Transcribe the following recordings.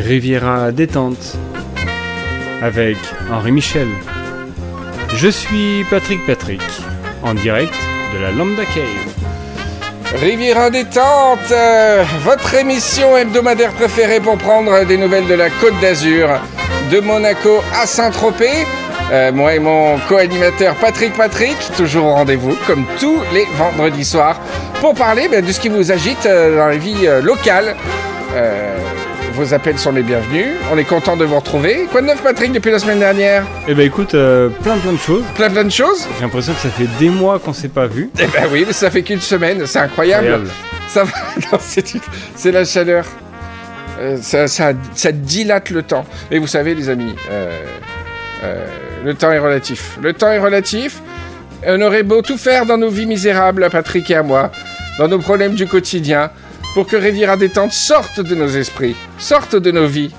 Riviera détente avec Henri Michel. Je suis Patrick Patrick, en direct de la Lambda Cave. Riviera détente, euh, votre émission hebdomadaire préférée pour prendre des nouvelles de la Côte d'Azur, de Monaco à Saint-Tropez. Euh, moi et mon co-animateur Patrick Patrick, toujours au rendez-vous, comme tous les vendredis soirs, pour parler ben, de ce qui vous agite euh, dans la vie locale. Vos appels sont les bienvenus. On est content de vous retrouver. Quoi de neuf, Patrick, depuis la semaine dernière Eh ben écoute, euh, plein plein de choses. Plein plein de choses J'ai l'impression que ça fait des mois qu'on s'est pas vu. Eh ben oui, mais ça fait qu'une semaine, c'est incroyable. Incroyable. Ça va, c'est c'est la chaleur. Euh, ça, ça, ça dilate le temps. Et vous savez, les amis, euh, euh, le temps est relatif. Le temps est relatif. On aurait beau tout faire dans nos vies misérables, à Patrick et à moi, dans nos problèmes du quotidien, pour que Riviera Détente sorte de nos esprits, sorte de nos vies,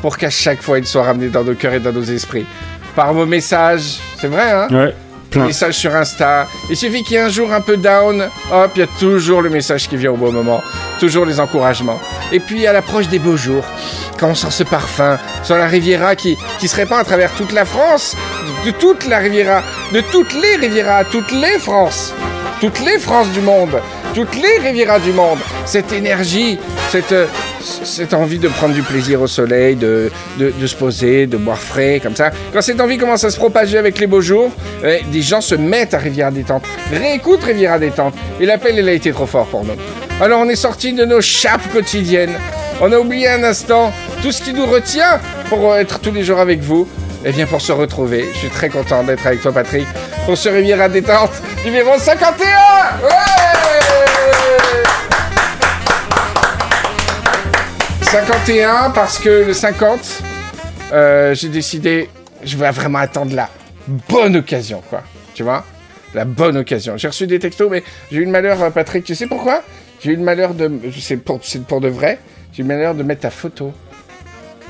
pour qu'à chaque fois il soit ramené dans nos cœurs et dans nos esprits. Par vos messages, c'est vrai, hein? Ouais, plein. message sur Insta. Il suffit qu'il y ait un jour un peu down, hop, il y a toujours le message qui vient au bon moment, toujours les encouragements. Et puis à l'approche des beaux jours, quand on sent ce parfum sur la Riviera qui, qui se répand à travers toute la France, de toute la Riviera, de toutes les Rivieras, toutes les France, toutes les France du monde, toutes les Rivieras du monde, cette énergie, cette, cette envie de prendre du plaisir au soleil, de, de, se poser, de boire frais, comme ça. Quand cette envie commence à se propager avec les beaux jours, eh, des gens se mettent à Riviera Détente, réécoutent Riviera Détente. Et l'appel, il a été trop fort pour nous. Alors on est sorti de nos chapes quotidiennes. On a oublié un instant tout ce qui nous retient pour être tous les jours avec vous. Et bien pour se retrouver, je suis très content d'être avec toi Patrick pour ce Riviera Détente numéro 51 Ouais 51 parce que le 50, euh, j'ai décidé, je vais vraiment attendre la bonne occasion, quoi. Tu vois? La bonne occasion. J'ai reçu des textos, mais j'ai eu le malheur, euh, Patrick, tu sais pourquoi? J'ai eu le malheur de... C'est pour, de vrai. J'ai eu le malheur de mettre ta photo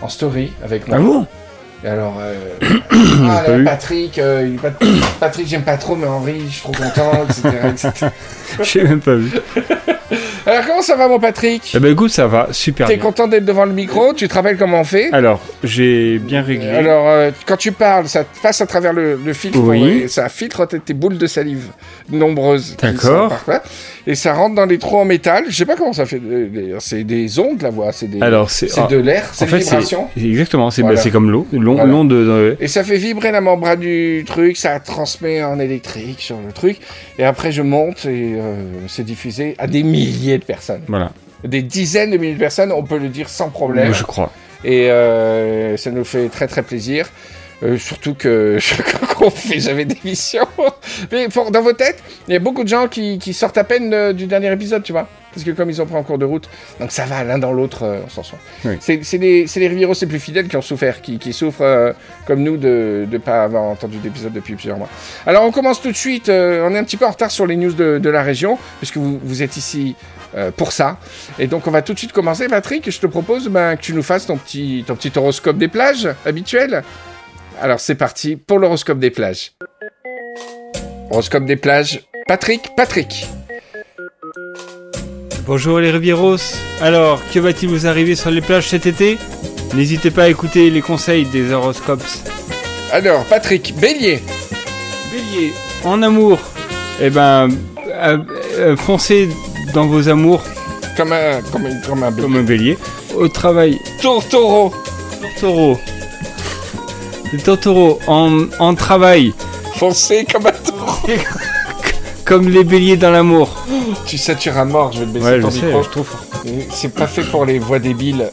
en story avec moi. Ah Et alors, euh, ah, là. Patrick, euh, il est pas- Patrick, j'aime pas trop, mais Henri, je suis trop content, etc. etc. J'ai même pas vu. Alors, comment ça va, mon Patrick Eh ben écoute, ça va, super T'es bien. content d'être devant le micro Tu te rappelles comment on fait Alors, j'ai bien réglé. Alors, euh, quand tu parles, ça passe à travers le, le filtre, Oui. et ça filtre tes, tes boules de salive nombreuses. qui D'accord. sont par là, Et ça rentre dans les trous en métal. Je sais pas comment ça fait. euh, C'est des ondes, la voix. C'est des. Alors, c'est c'est ah, de l'air. en C'est fait, des c'est vibrations. exactement, c'est Voilà. bah, c'est comme l'eau, l'on- Voilà. l'onde Et ça fait vibrer la membrane du truc, ça transmet en électrique sur le truc. Et après, je monte et euh, c'est diffusé à des milliers de personnes. voilà, Des dizaines de milliers de personnes, on peut le dire sans problème. je crois. Et euh, ça nous fait très très plaisir. Euh, surtout que je crois qu'on fait jamais d'émission. Mais pour- dans vos têtes, il y a beaucoup de gens qui, qui sortent à peine euh, du dernier épisode, tu vois. Parce que comme ils ont pris en cours de route, donc ça va l'un dans l'autre, euh, on s'en sort. Oui. C'est les, c'est les Rivieros les plus fidèles qui ont souffert, qui, qui souffrent euh, comme nous de ne pas avoir entendu d'épisode depuis plusieurs mois. Alors on commence tout de suite, on est un petit peu en retard sur les news de, de la région, puisque vous, vous êtes ici euh, pour ça. Et donc on va tout de suite commencer, Patrick. Je te propose ben, que tu nous fasses ton petit, ton petit horoscope des plages habituel. Alors c'est parti pour l'horoscope des plages. Horoscope des plages, Patrick, Patrick. Bonjour les Rivieros. Alors, que va-t-il vous arriver sur les plages cet été? N'hésitez pas à écouter les conseils des horoscopes. Alors Patrick, Bélier. Bélier, en amour, eh ben, euh, euh, foncez dans vos amours Comme un, comme un, comme un bélier. comme un bélier. Au travail, Tour, taureau. taureau. Le taureau, en, en travail, Foncé comme un taureau. comme les béliers dans l'amour. Tu satures à mort, je vais te baisser Ouais, ton je sais, micro. je trouve. C'est pas fait pour les voix débiles.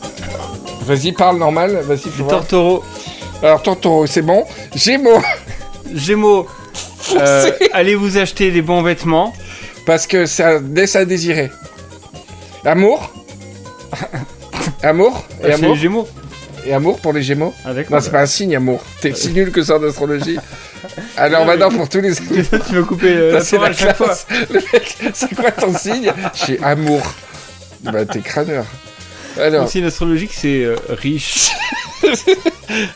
Vas-y, parle normal. Vas-y, fais voir. taureau, Alors, taureau, c'est bon? Gémeaux. Gémeaux, euh, allez vous acheter des bons vêtements. Parce que ça laisse à désirer. Amour. amour. Et Ah, c'est amour. les Gémeaux. Et amour pour les Gémeaux. D'accord. Non, c'est pas un signe, amour. T'es si nul que ça en astrologie. Alors maintenant, pour tous les tu veux couper euh, la c'est la chaque fois. Le mec, c'est quoi ton signe suis amour. Bah, t'es crâneur. Alors, Le signe astrologique, c'est euh, riche.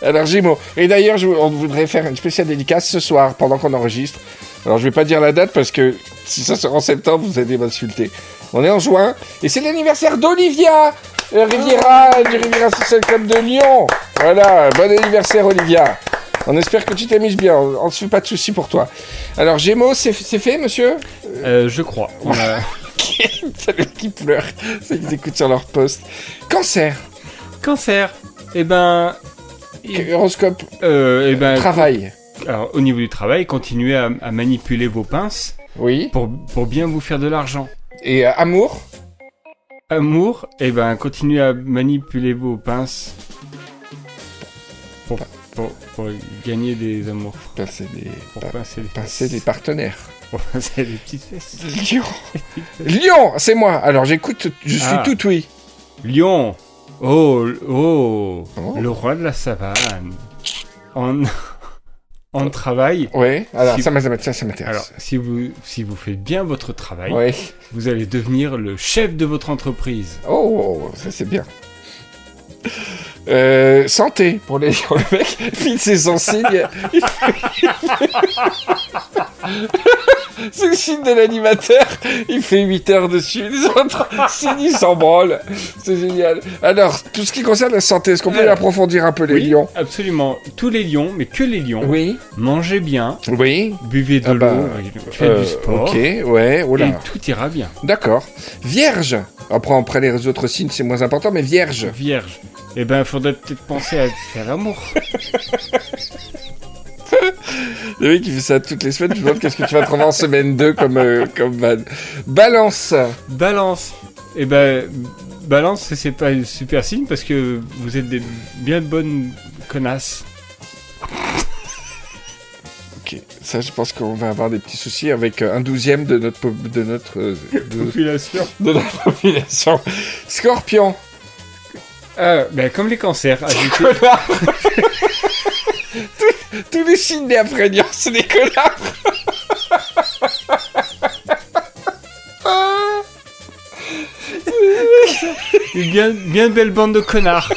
alors Gémeaux. Et d'ailleurs, je- on voudrait faire une spéciale dédicace ce soir, pendant qu'on enregistre. Alors, je vais pas dire la date parce que si ça sera en septembre, vous allez m'insulter. On est en juin et c'est l'anniversaire d'Olivia. Le Riviera du Riviera Social Club de Lyon. Voilà, bon anniversaire Olivia. On espère que tu t'amuses bien, on ne se fait pas de soucis pour toi. Alors Gémeaux, c'est fait monsieur? Euh, je crois. On a- C'est le qui pleure, c'est qu'ils écoutent sur leur poste. Cancer, Cancer. Eh ben. horoscope, euh, eh ben, travail. Alors, au niveau du travail, continuez à, à manipuler vos pinces Oui. pour, pour bien vous faire de l'argent. Et euh, amour Amour, eh ben, continuez à manipuler vos pinces pour, pour, pour gagner des amours. Pincer des, Pour pincer des partenaires. Pour pincer les petites fesses. Lion Lion, c'est moi. Alors j'écoute, je suis Ah. tout oui. Lion Oh, oh, Oh. Le roi de la savane En, en travail. Ouais, alors Si- ça m'intéresse. Ça, ça m'intéresse. Alors, si vous, si vous faites bien votre travail, Ouais. vous allez devenir le chef de votre entreprise. Oh, ça c'est bien. Euh, santé pour les lions. Le mec sourcils. il fait- C'est le signe de l'animateur. Il fait 8 heures dessus. Les autres, s'ils s'en branlent. C'est génial. Alors, tout ce qui concerne la santé, est-ce qu'on peut approfondir un peu les oui, lions? absolument. Tous les lions, mais que les lions. Oui. Mangez bien, Oui. buvez de Ah bah, l'eau, faites Euh, du sport, Ok, ouais, oh et tout ira bien. D'accord. Vierge. Après, après les autres signes, c'est moins important, mais vierge. Vierge. Eh ben, faudrait peut-être penser à faire l'amour. Le mec qui fait ça toutes les semaines, je me demande qu'est-ce que tu vas trouver en semaine 2 comme, euh, comme van. Balance. Balance. Eh ben, balance, c'est- pas un super signe parce que vous êtes des bien bonnes connasses. Ok, ça je pense qu'on va avoir des petits soucis avec euh, un douzième de notre, po- de notre, euh, de, Population. de notre population. Scorpion. Ah, ben, comme les cancers, tous, tous les signes des Afréniens, c'est des connards. Une bien, bien belle bande de connards.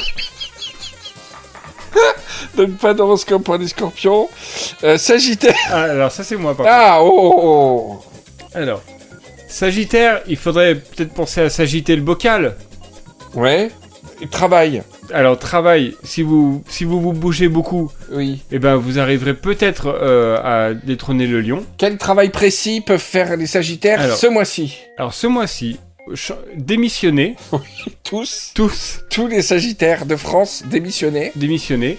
Donne pas d'horoscope pour les scorpions. Euh, Sagittaire. Ah, alors ça c'est moi par contre. Ah, oh, oh, oh. Alors, Sagittaire, il faudrait peut-être penser à s'agiter le bocal. Ouais. Travail. Alors, travail, si vous, si vous vous bougez beaucoup, Oui. eh ben, vous arriverez peut-être euh, à détrôner le lion. Quel travail précis peuvent faire les Sagittaires Alors. ce mois-ci? Alors, ce mois-ci, démissionnez, Tous, tous tous les Sagittaires de France démissionnés. démissionnez,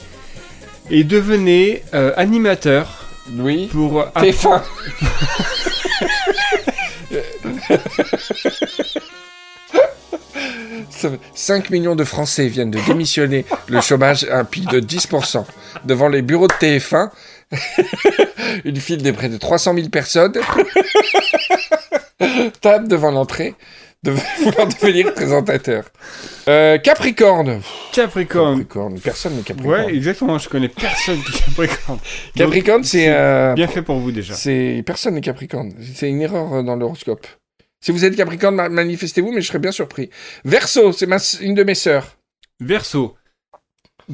et devenez euh, animateur Oui. pour... T'es fin. 5 millions de Français viennent de démissionner. Le chômage a un pic de 10%. Devant les bureaux de TF1, une file de près de 300 000 personnes tape devant l'entrée de vouloir devenir présentateur. Euh, Capricorne. Capricorne. Capricorne. Personne n'est Capricorne. Ouais, exactement, je connais personne qui est Capricorne. Capricorne, c'est... euh, Bien fait pour vous déjà. C'est personne n'est Capricorne. C'est une erreur euh, dans l'horoscope. Si vous êtes Capricorne, ma- manifestez-vous, mais je serais bien surpris. Verseau, c'est ma... une de mes sœurs. Verso,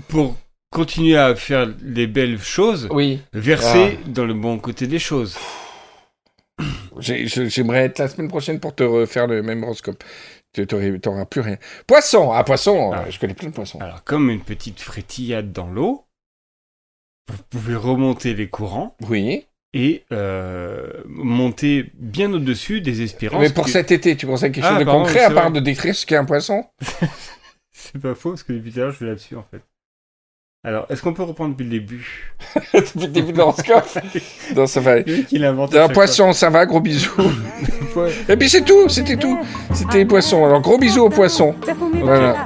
pour continuer à faire les belles choses, Oui. verser dans le bon côté des choses. J'aimerais être la semaine prochaine pour te refaire le même horoscope. Tu t'auras plus rien. Poisson, ah poisson, Ah. euh, je connais plein de poissons. Alors, comme une petite frétillade dans l'eau, vous pouvez remonter les courants Oui. Et euh, monter bien au-dessus des espérances. Mais pour que- cet été, tu conseilles quelque Ah, chose de pardon, concret à part vrai. de décrire ce qu'est un poisson C'est pas faux, parce que depuis tout à l'heure, je suis là-dessus, en fait. Alors, est-ce qu'on peut reprendre depuis le début Depuis le début de l'horoscope Non, ça va Un poisson, ça va, gros bisous. Et puis c'est tout, c'était tout. C'était les poissons. Alors gros bisous aux poissons. Voilà.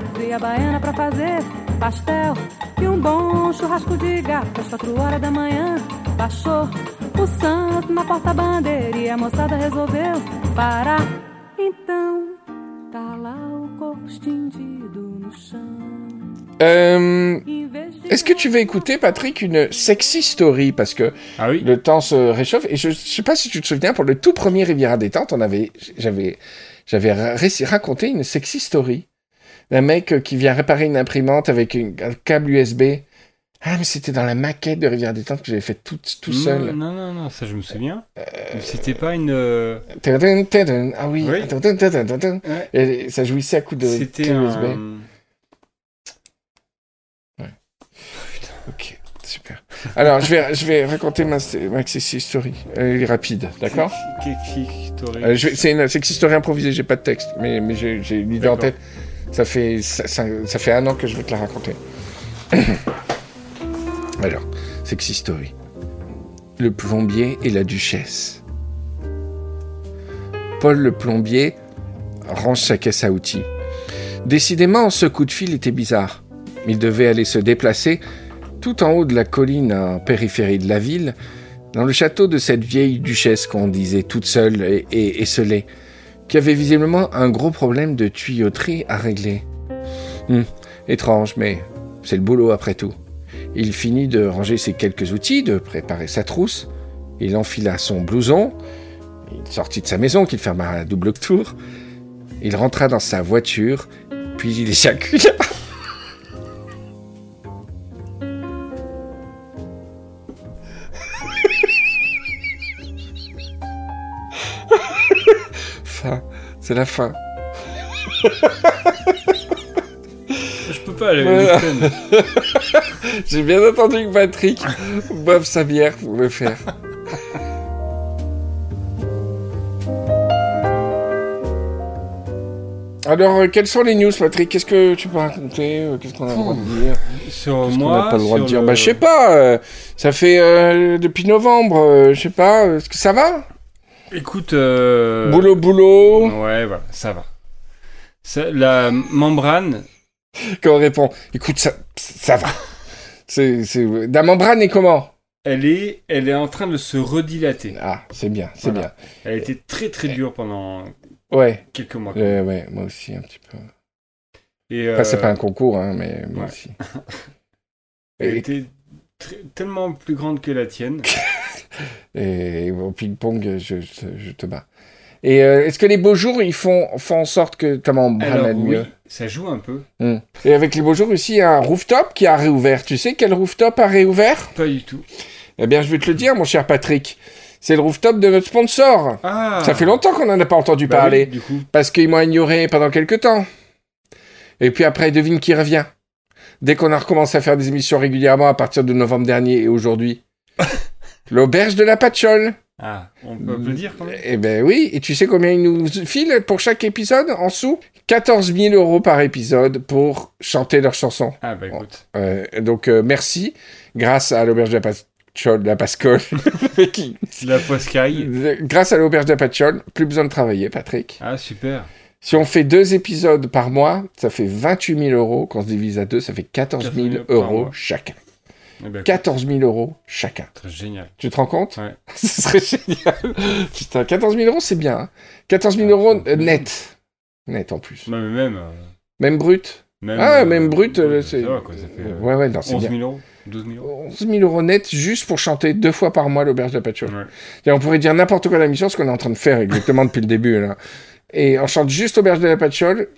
Pastel e um bom churrasco de gato às quatro horas da manhã. Baixou o santo na porta-bandeira e a moçada resolveu parar. Então, tá lá o corpo estendido no chão. Euh, Est-ce que tu veux écouter, Patrick, une sexy story? Parce que Ah oui le temps se réchauffe. Et je, je sais pas si tu te souviens, pour le tout premier Riviera Détente, on avait, j'avais, j'avais raconté une sexy story d'un mec euh, qui vient réparer une imprimante avec une- un câble USB Ah, mais c'était dans la maquette de Rivière Détente que j'avais fait tout, tout seul. Non, non, non, ça je me souviens. Mais C'était pas une. euh. Ah oui. Et ça jouissait à coups de C'était USB. un. Ok, super. Alors, je vais, je vais raconter ma, ma sexy story. Elle est rapide, d'accord? Story. Euh, C'est une sexy story improvisée, j'ai pas de texte, mais, mais j'ai j'ai une idée en tête. Ça fait, ça, un an que je vais te la raconter. Alors, sexy story. Le plombier et la duchesse. Paul le plombier range sa caisse à outils. Décidément, ce coup de fil était bizarre. Il devait aller se déplacer tout en haut de la colline en périphérie de la ville, dans le château de cette vieille duchesse qu'on disait toute seule et, et qui avait visiblement un gros problème de tuyauterie à régler. Hum, étrange, mais c'est le boulot après tout. Il finit de ranger ses quelques outils, de préparer sa trousse. Il enfila son blouson. Il sortit de sa maison, qu'il ferma à double tour. Il rentra dans sa voiture, puis il éjacula. C'est la fin. Je peux pas aller Ouais. à scène. J'ai bien entendu que Patrick boive sa bière pour le faire. Alors, euh, quelles sont les news, Patrick? Qu'est-ce que tu peux raconter? Euh, Qu'est-ce qu'on a le droit de dire? Sur Qu'est-ce qu'on moi. n'a pas le droit de dire? Le- Bah, je sais pas. euh, ça fait euh, depuis novembre. euh, je sais pas. Est-ce que ça va? Écoute. euh, Boulot, boulot. Ouais, voilà, ça va. Ça- la membrane, Quand on répond, écoute, ça, ça va. C'est, c'est... La membrane est comment? Elle est, elle est en train de se redilater. Ah, c'est bien, c'est Voilà. Elle a été très très dure pendant bien. Ouais, quelques mois. euh, ouais, moi aussi un petit peu. Et Enfin, c'est euh, pas un concours, hein, mais moi ouais. aussi. Elle Et- était tellement plus grande que la tienne. Et au ping-pong, je, te bats. Et euh, est-ce que les beaux jours, ils font, font en sorte que Alors aille oui, mieux ça joue un peu. Hmm. Et avec les beaux jours aussi, il y a un rooftop qui a réouvert. Tu sais quel rooftop a réouvert? Pas du tout. Eh bien, je vais te le dire, mon cher Patrick. C'est le rooftop de notre sponsor. Ah Ça fait longtemps qu'on n'en a pas entendu Bah parler. oui, du coup. Parce qu'ils m'ont ignoré pendant quelques temps. Et puis après, devine qui revient. Dès qu'on a recommencé à faire des émissions régulièrement à partir de novembre dernier et aujourd'hui. L'auberge de la Patchole. Ah, on peut le dire quand même. Eh ben oui, et tu sais combien ils nous filent pour chaque épisode en sous? 14 000 euros par épisode pour chanter leurs chansons. Ah bah écoute. Euh, donc euh, merci, grâce à l'auberge de la Patchole, de la Pascole. qui- La poscaille. grâce à l'auberge de la Patchole, plus besoin de travailler, Patrick. Ah super. Si on fait deux épisodes par mois, ça fait 28 000 euros. Quand on se divise à deux, ça fait 14 000 14 000 par euros chacun. Eh ben, écoute, 14 000 euros chacun. très génial. Tu te rends compte? Ouais. Ce serait génial. Putain, 14 000 euros, c'est bien. hein. 14 000 Ah, euros c'est euh, bien. net. Net en plus. Non, mais même. euh, Même brut? même Ah, euh, même brut, euh, c'est... Ça va quoi, ça fait euh, Ouais, ouais, non, c'est 11 bien. 000 euros 12 000 euros 11 000 euros net juste pour chanter deux fois par mois l'auberge de la pâture. Ouais. On pourrait dire n'importe quoi à la mission, ce qu'on est en train de faire exactement depuis le début. Là. Et on chante juste auberge de la Patchole,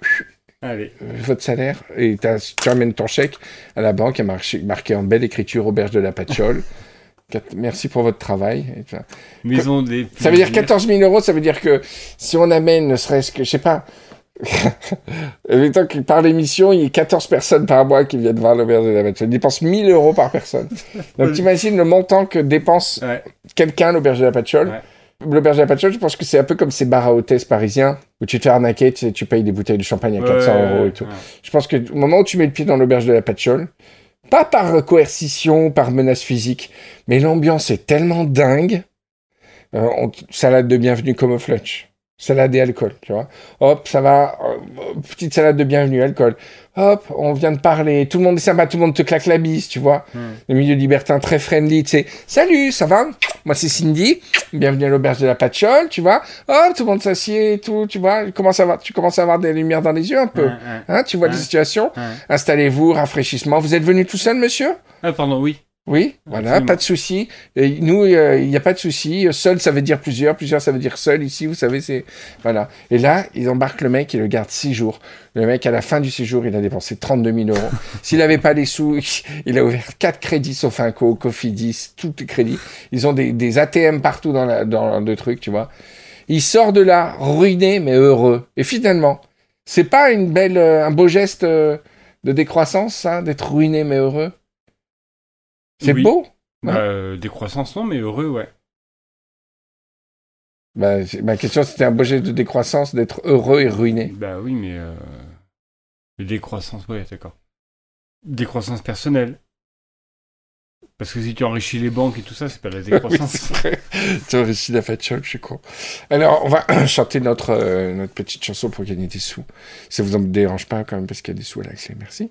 Allez. euh, votre salaire, et tu amènes ton chèque à la banque, marqué, marqué en belle écriture auberge de la Patchole. Merci pour votre travail. Maison des. Ça veut dire plaisirs. 14 000 euros, ça veut dire que si on amène ne serait-ce que, je sais pas, que par l'émission, il y a 14 personnes par mois qui viennent voir l'auberge de la Patchole. Ils dépensent 1000 euros par personne. Donc t'imagines le montant que dépense Ouais. quelqu'un à l'auberge de la Patchole. Ouais. L'auberge de la Patchole, je pense que c'est un peu comme ces bars à hôtesse parisiens où tu te fais arnaquer, tu, tu payes des bouteilles de champagne à 400 Ouais, euros et tout. ouais. Je pense que au moment où tu mets le pied dans l'auberge de la Patchole, pas par coercition, par menace physique, mais l'ambiance est tellement dingue. Euh, on- salade de bienvenue comme au flunch. Salade et alcool, tu vois. Hop, ça va. euh, petite salade de bienvenue, alcool. Hop, on vient de parler. Tout le monde est sympa, tout le monde te claque la bise, tu vois. Hmm. Le milieu libertin très friendly, tu sais. Salut, ça va? Moi, c'est Cindy. Bienvenue à l'auberge de la Patchole, tu vois. Hop, tout le monde s'assied et tout, tu vois. Tu commences à avoir, tu commences à avoir des lumières dans les yeux un peu. Hein, tu vois Ouais. les situations. Installez-vous, rafraîchissement. Vous êtes venu tout seul, monsieur? Ah, pardon, oui. Oui, voilà, Absolument. pas de souci. Nous, euh, il n'y a pas de souci. Seul, ça veut dire plusieurs. Plusieurs, ça veut dire seul. Ici, vous savez, c'est voilà. Et là, ils embarquent le mec et le gardent six jours. Le mec, à la fin du séjour, il a dépensé 32 000 euros. S'il n'avait pas les sous, il a ouvert quatre crédits Sofinco, Cofidis, tous les crédits. Ils ont des, des ATM partout dans, la, dans le truc, tu vois. Il sort de là ruiné mais heureux. Et finalement, c'est pas une belle, euh, un beau geste euh, de décroissance, ça, d'être ruiné mais heureux? C'est Oui. beau. Bah, euh, décroissance, non, mais heureux, ouais. Bah, ma question, c'était un beau geste de décroissance d'être heureux et ruiné. Bah oui, mais. Euh... Décroissance, ouais, d'accord. Décroissance personnelle. Parce que si tu enrichis les banques et tout ça, c'est pas la décroissance. tu réussi la fatchole, je suis con. Alors, on va chanter notre, euh, notre petite chanson pour gagner des sous. Ça vous en dérange pas quand même parce qu'il y a des sous à la clé. Merci.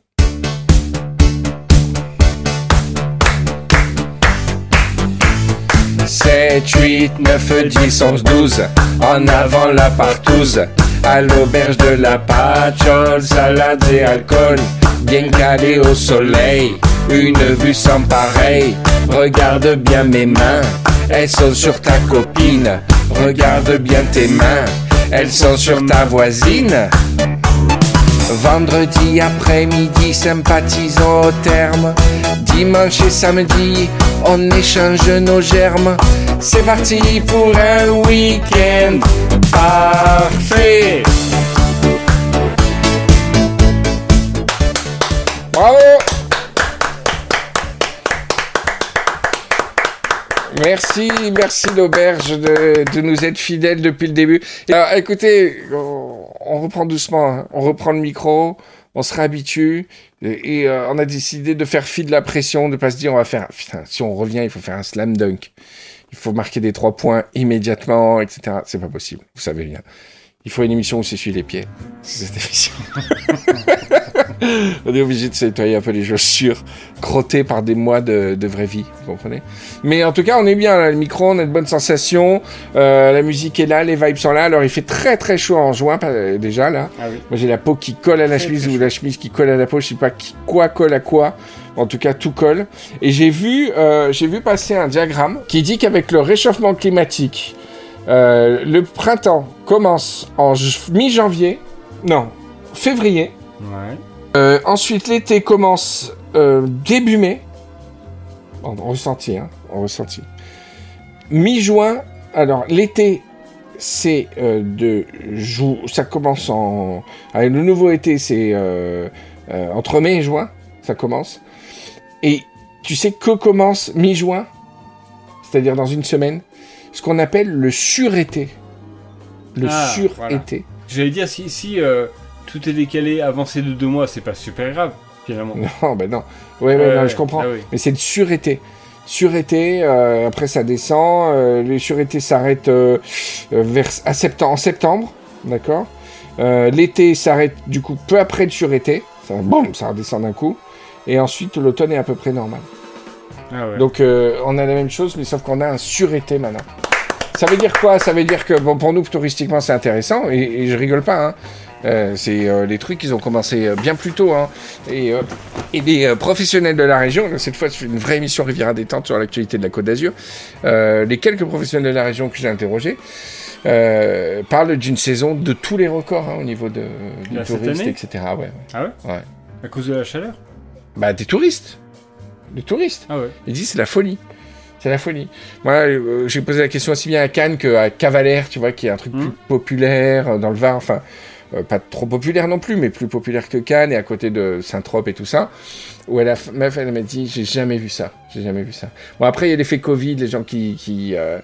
7, 8, 9, 10, 11, 12 En avant la partouze. À l'auberge de la patchole Salade et alcool. Bien calé au soleil. Une vue sans pareil. Regarde bien mes mains. Elles sont sur ta copine. Regarde bien tes mains. Elles sont sur ta voisine Vendredi après-midi, sympathisons au terme. Dimanche et samedi, on échange nos germes. C'est parti pour un week-end parfait. Bravo Merci, merci l'auberge de, de nous être fidèles depuis le début. Alors, écoutez, on, reprend doucement, hein. on reprend le micro, on se réhabitue et, et, euh, on a décidé de faire fi de la pression, de pas se dire on va faire, putain, si on revient, il faut faire un slam dunk, il faut marquer des trois points immédiatement, etc. C'est pas possible, vous savez bien. Il faut une émission où s'essuie les pieds. C'est cette émission. On est obligé de se nettoyer un peu les chaussures, crottées par des mois de, de vraie vie, vous comprenez? Mais en tout cas, on est bien, là, le micro, on a de bonnes sensations, euh, la musique est là, les vibes sont là. Alors, il fait très très chaud en juin, euh, déjà, là. ah oui. Moi, j'ai la peau qui colle à la Très, chemise très ou la chemise qui colle à la peau, je sais pas qui, quoi colle à quoi. En tout cas, tout colle. Et j'ai vu, euh, j'ai vu passer un diagramme qui dit qu'avec le réchauffement climatique, euh, le printemps commence en mi-janvier, non, février. Ouais. Euh, ensuite, l'été commence euh, début mai. En ressenti, hein, en ressenti. Mi-juin, alors l'été, c'est euh, de jou- ça commence en. allez, le nouveau été, c'est euh, euh, entre mai et juin, ça commence. Et tu sais que commence mi-juin, c'est-à-dire dans une semaine, ce qu'on appelle le surété. Le Ah, surété. J'allais dire, si, si euh, tout est décalé, avancé de deux mois, c'est pas super grave, finalement. Non, ben non. Ouais, ouais, non, je comprends. Ah oui. Mais c'est le surété. Surété, euh, après ça descend. Euh, le surété s'arrête euh, vers à septembre, en septembre, d'accord? L'été s'arrête du coup peu après le surété. Ça, boum, ça redescend d'un coup. Et ensuite l'automne est à peu près normal. Ah ouais. Donc euh, on a la même chose, mais sauf qu'on a un surété maintenant. Ça veut dire quoi? Ça veut dire que bon, pour nous touristiquement c'est intéressant et, et je rigole pas. Hein. Euh, c'est euh, les trucs ils ont commencé euh, bien plus tôt hein. et, et les euh, professionnels de la région là, cette fois fais une vraie émission Riviera détente sur l'actualité de la Côte d'Azur les quelques professionnels de la région que j'ai interrogés parlent d'une saison de tous les records hein, au niveau de, tourisme année etc ouais, ouais. Ah ouais? Ouais. À cause de la chaleur? Bah des touristes des touristes Ah ouais. il dit c'est la folie. C'est la folie. Moi, euh, j'ai posé la question aussi bien à Cannes qu'à Cavalère, tu vois, qui est un truc Mhm. plus populaire euh, dans le Var. Enfin, euh, pas trop populaire non plus, mais plus populaire que Cannes et à côté de Saint-Trope et tout ça. Où elle a, meuf, elle m'a dit, j'ai jamais vu ça. J'ai jamais vu ça. Bon, après, il y a l'effet Covid, les gens qui, qui, euh,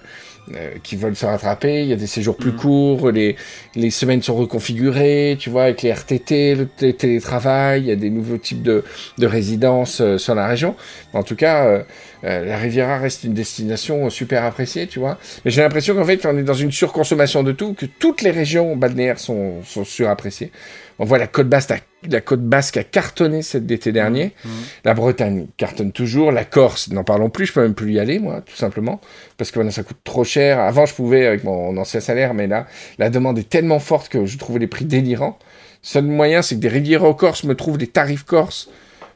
euh, qui veulent se rattraper. Il y a des séjours plus Mhm. courts. Les, les semaines sont reconfigurées, tu vois, avec les RTT, le télétravail. Il y a des nouveaux types de, de résidences euh, sur la région. En tout cas, euh, euh, la Riviera reste une destination super appréciée, tu vois. Mais j'ai l'impression qu'en fait, on est dans une surconsommation de tout, que toutes les régions balnéaires sont, sont surappréciées. On voit la côte basque, la côte basque a cartonné cet été dernier. Mhm. La Bretagne cartonne toujours. La Corse, n'en parlons plus, je peux même plus y aller, moi, tout simplement. Parce que maintenant, ça coûte trop cher. Avant, je pouvais avec mon ancien salaire, mais là, la demande est tellement forte que je trouve les prix délirants. Seul moyen, c'est que des rivières aux Corses me trouvent des tarifs corses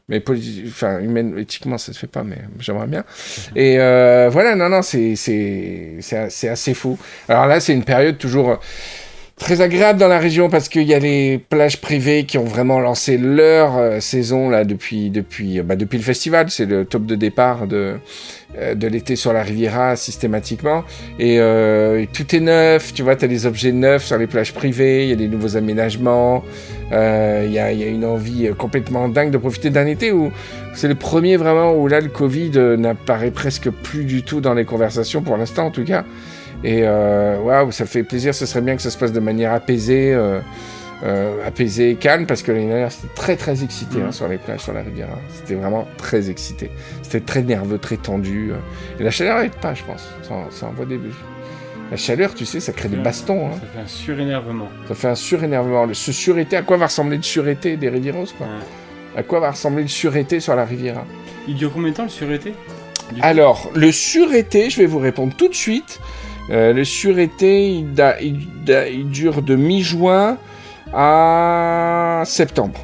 Mais enfin, humaine, éthiquement, ça se fait pas, mais j'aimerais bien. Et euh, voilà, non, non, c'est c'est assez fou. Alors là, c'est une période toujours très agréable dans la région parce qu'il y a les plages privées qui ont vraiment lancé leur euh, saison là depuis depuis euh, bah, depuis le festival. C'est le top de départ de euh, de l'été sur la Riviera systématiquement. Et, euh, tout est neuf. Tu vois, tu as des objets neufs sur les plages privées. Il y a des nouveaux aménagements. Il y, a, y a une envie complètement dingue de profiter d'un été où c'est le premier vraiment où là le Covid n'apparaît presque plus du tout dans les conversations pour l'instant en tout cas. Et euh, waouh, ça fait plaisir. Ce serait bien que ça se passe de manière apaisée, euh, euh, apaisée et calme parce que l'année dernière c'était très très excité hein, Mhm. sur les plages, sur la Riviera. C'était vraiment très excité. C'était très nerveux, très tendu. euh. Et la chaleur aide pas, je pense. Ça, ça envoie des. La chaleur, tu sais, ça crée des bastons. Hein. Ça fait un surénervement. Ça fait un surénervement. Ce surété, à quoi va ressembler le surété des Rivieros, quoi? Ouais. À quoi va ressembler le surété sur la Riviera Il dure combien de temps le surété? Alors, le surété, je vais vous répondre tout de suite. Euh, le surété, il, da- il da- il dure de mi-juin à septembre.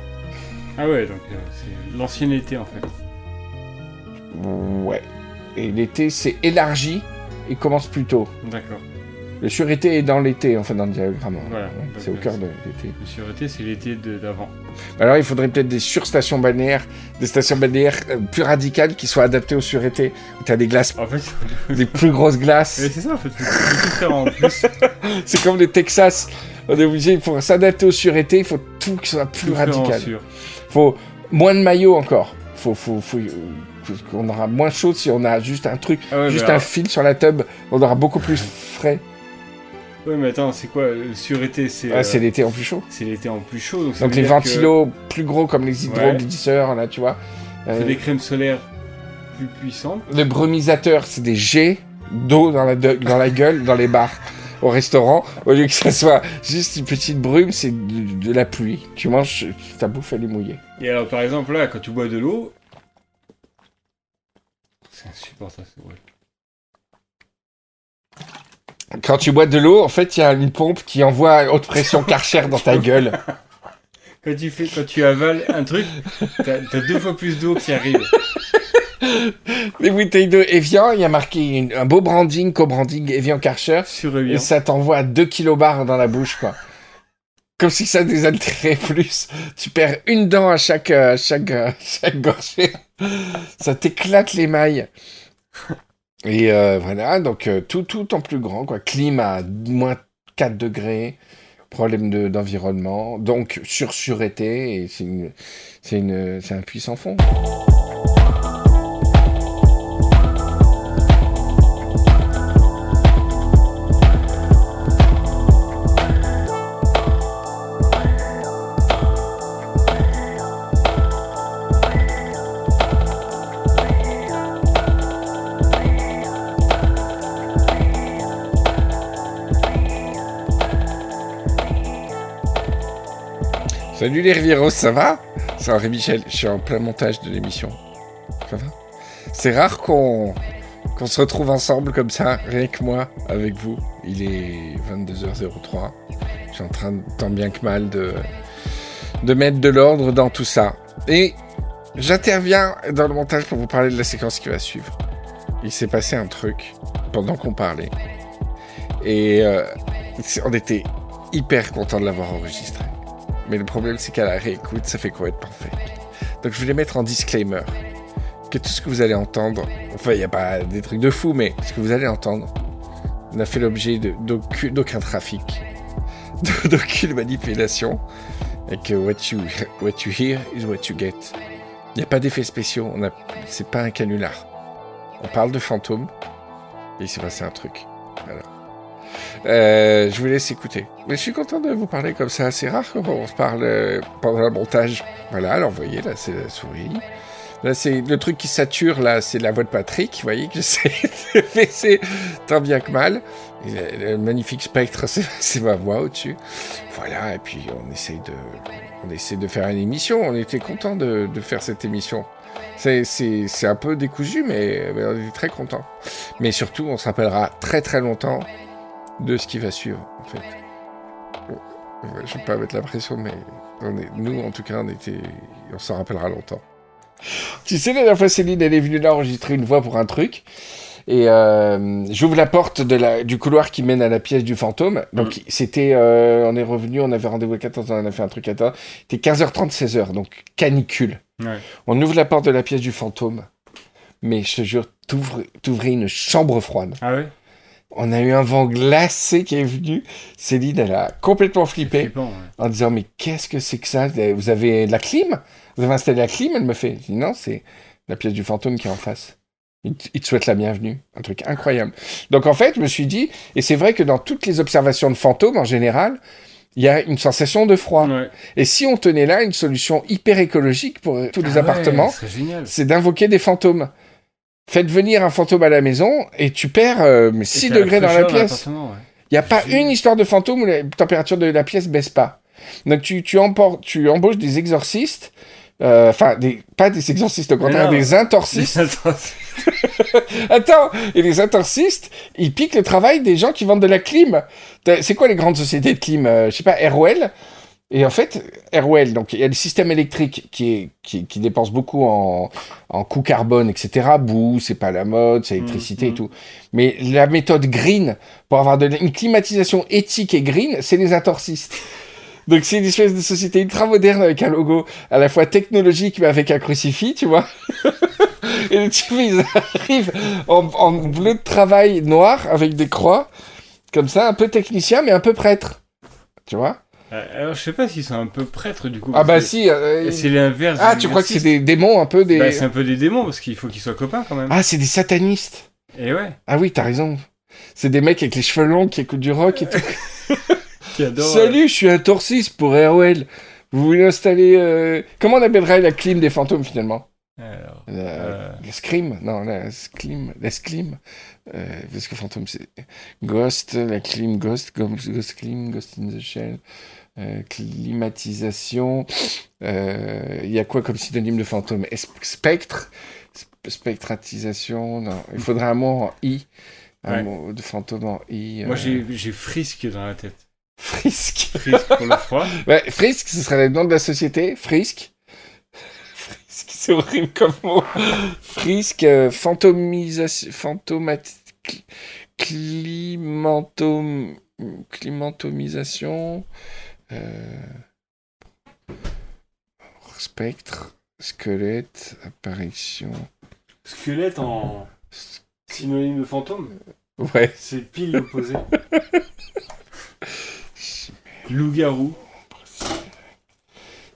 Ah ouais, donc euh, c'est l'ancien été en fait. Ouais. Et l'été, c'est élargi et commence plus tôt. D'accord. Le surété est dans l'été, enfin dans le diagramme. Voilà. Ouais, Donc, c'est au euh, cœur de l'été. Le surété, c'est l'été d'avant. Alors il faudrait peut-être des surstations balnéaires, des stations balnéaires euh, plus radicales qui soient adaptées au surété, où tu as des glaces, En fait, des plus grosses glaces. mais c'est ça en fait. En plus. C'est comme le Texas. On est obligé, pour s'adapter au surété, il faut tout qui soit plus radical. sur. faut moins de maillots encore. Faut, faut, faut, faut- on aura moins chaud si on a juste un truc, Ah ouais, juste un alors- fil sur la tub. On aura beaucoup plus frais. Ouais, mais attends, c'est quoi Le surété, c'est. Ah, euh, c'est l'été en plus chaud. c'est l'été en plus chaud. Donc, Donc les que ventilos plus gros comme les Ouais. hydroglisseurs, là, tu vois. C'est Euh, des crèmes solaires plus puissantes. Les brumisateurs, c'est des jets d'eau dans la, de- dans la gueule, dans les bars, au restaurant. Au lieu que ça soit juste une petite brume, c'est de, de la pluie. Tu manges, ta bouffe, elle est mouillée. Et alors, par exemple, là, quand tu bois de l'eau. C'est insupportable, c'est vrai. Quand tu bois de l'eau, en fait, il y a une pompe qui envoie à haute pression Karcher dans ta gueule. Quand tu, fais, quand tu avales un truc, t'as t'as deux fois plus d'eau qui arrive. Les bouteilles d'eau Evian, il y a marqué une- un beau branding, co-branding Evian Karcher. Sur Et Evian. ça t'envoie à 2 kilobars dans la bouche, quoi. Comme si ça désaltérait plus. Tu perds une dent à chaque, euh, chaque, euh, chaque gorgée. Ça t'éclate les mailles. Et euh, voilà, donc euh, tout, tout en plus grand, quoi. Clim à moins 4 degrés. Problème de- d'environnement. donc sur surété. Et c'est c'est une, c'est un puissant fond. Salut les Rivieros, ça va? C'est Henri Michel, je suis en plein montage de l'émission. Ça va? C'est rare qu'on se retrouve ensemble comme ça, rien que moi, avec vous. Il est 22h03. Je suis en train, tant bien que mal, de, de mettre de l'ordre dans tout ça. Et j'interviens dans le montage pour vous parler de la séquence qui va suivre. Il s'est passé un truc pendant qu'on parlait. Et euh, on était hyper content de l'avoir enregistré. Mais le problème, c'est qu'à la réécoute, ça fait complètement fake. Donc je voulais mettre en disclaimer que tout ce que vous allez entendre, enfin, il n'y a pas des trucs de fou, mais ce que vous allez entendre n'a fait l'objet d'aucun trafic, d'aucune manipulation, et que what you, hear is what you get. Il n'y a pas d'effets spéciaux, c'est pas un canular. On parle de fantômes, et il s'est passé un truc. Voilà. Euh, je vous laisse écouter. Je suis content de vous parler comme ça. C'est rare qu'on se parle euh, pendant le montage. Voilà, alors vous voyez, là, c'est la souris. Là, c'est le truc qui sature, là, c'est la voix de Patrick. Vous voyez que j'essaie de baisser tant bien que mal. Le, magnifique spectre, c'est ma voix au-dessus. Voilà, et puis on essaye de, on essaie de faire une émission. On était content de, faire cette émission. C'est- un peu décousu, mais, on était très content. Mais surtout, on se rappellera très très longtemps de ce qui va suivre, en fait. Je vais pas mettre la pression, mais on est, nous, en tout cas, on était, on s'en rappellera longtemps. Tu sais, la dernière fois, Céline, elle est venue là enregistrer une voix pour un truc. Et euh, j'ouvre la porte de la, du couloir qui mène à la pièce du fantôme. Donc, c'était. euh, on est revenu, on avait rendez-vous à 14 on a fait un truc à temps. C'était 15h30, 16h, donc canicule. Ouais. On ouvre la porte de la pièce du fantôme. Mais je te jure, t'ouvrais une chambre froide. Ah ouais? On a eu un vent glacé qui est venu. Céline, elle a complètement flippé Flippant, ouais. en disant Mais qu'est-ce que c'est que ça? Vous avez de la clim? Vous avez installé la clim? Elle me fait Je dis, Non, c'est la pièce du fantôme qui est en face. Il te, souhaite la bienvenue. Un truc incroyable. Donc en fait, je me suis dit, et c'est vrai que dans toutes les observations de fantômes en général, il y a une sensation de froid. Ouais. Et si on tenait là une solution hyper écologique pour euh, tous les Ah ouais, appartements, c'est d'invoquer des fantômes. Faites venir un fantôme à la maison et tu perds euh, mais 6 Et t'as degrés dans la pièce. Il n'y a pas une histoire de fantôme où la température de la pièce baisse pas. Donc tu, tu, emportes, tu embauches des exorcistes, euh, enfin, des, pas des exorcistes, au contraire, non. des intorcistes. Attends, et les intorcistes, ils piquent le travail des gens qui vendent de la clim. C'est quoi les grandes sociétés de clim Euh, Je sais pas, Airwell. Et en fait, Airwell, donc il y a le système électrique qui, est, qui, qui dépense beaucoup en, en coût carbone, etc. Boue, c'est pas la mode, c'est l'électricité et Mhm. tout. Mais la méthode green, pour avoir de, une climatisation éthique et green, c'est les intorcistes. Donc c'est une espèce de société ultra moderne avec un logo à la fois technologique mais avec un crucifix, tu vois. et les types, ils arrivent en, en bleu de travail noir avec des croix, comme ça, un peu technicien mais un peu prêtre. Tu vois Alors, je sais pas s'ils sont un peu prêtres du coup. Ah bah si. euh, C'est l'inverse. ah, tu crois que c'est des démons un peu des... Bah, c'est un peu des démons parce qu'il faut qu'ils soient copains quand même. Ah, c'est des satanistes. Et ouais, Ah oui, t'as raison. C'est des mecs avec les cheveux longs qui écoutent du rock et tout. qui adorent. Salut, je suis un torsiste pour Airwell. Vous voulez installer... euh, Comment on appellerait la clim des fantômes finalement? Alors, La, euh, la scream Non, la scream. La scream. Euh, parce que fantôme, c'est Ghost, la clim, Ghost, Ghost, Ghost Clim, Ghost in the Shell. Euh, climatisation. euh, Il y a quoi comme synonyme de fantôme? Spectre? Sp- Spectratisation? Non, il faudrait un mot en I. Un Ouais. mot de fantôme en I. moi euh, j'ai j'ai frisque dans la tête. Frisk. Frisque pour le froid. Ouais, Frisk, ce serait le nom de la société. Frisk. Frisk, c'est horrible comme mot. Frisk, euh, fantomisation. Fantomat... cl- Climantom... Climantomisation. Euh, Spectre. Squelette. Apparition. Squelette en synonyme de fantôme, Ouais. c'est pile l'opposé. Loup-garou.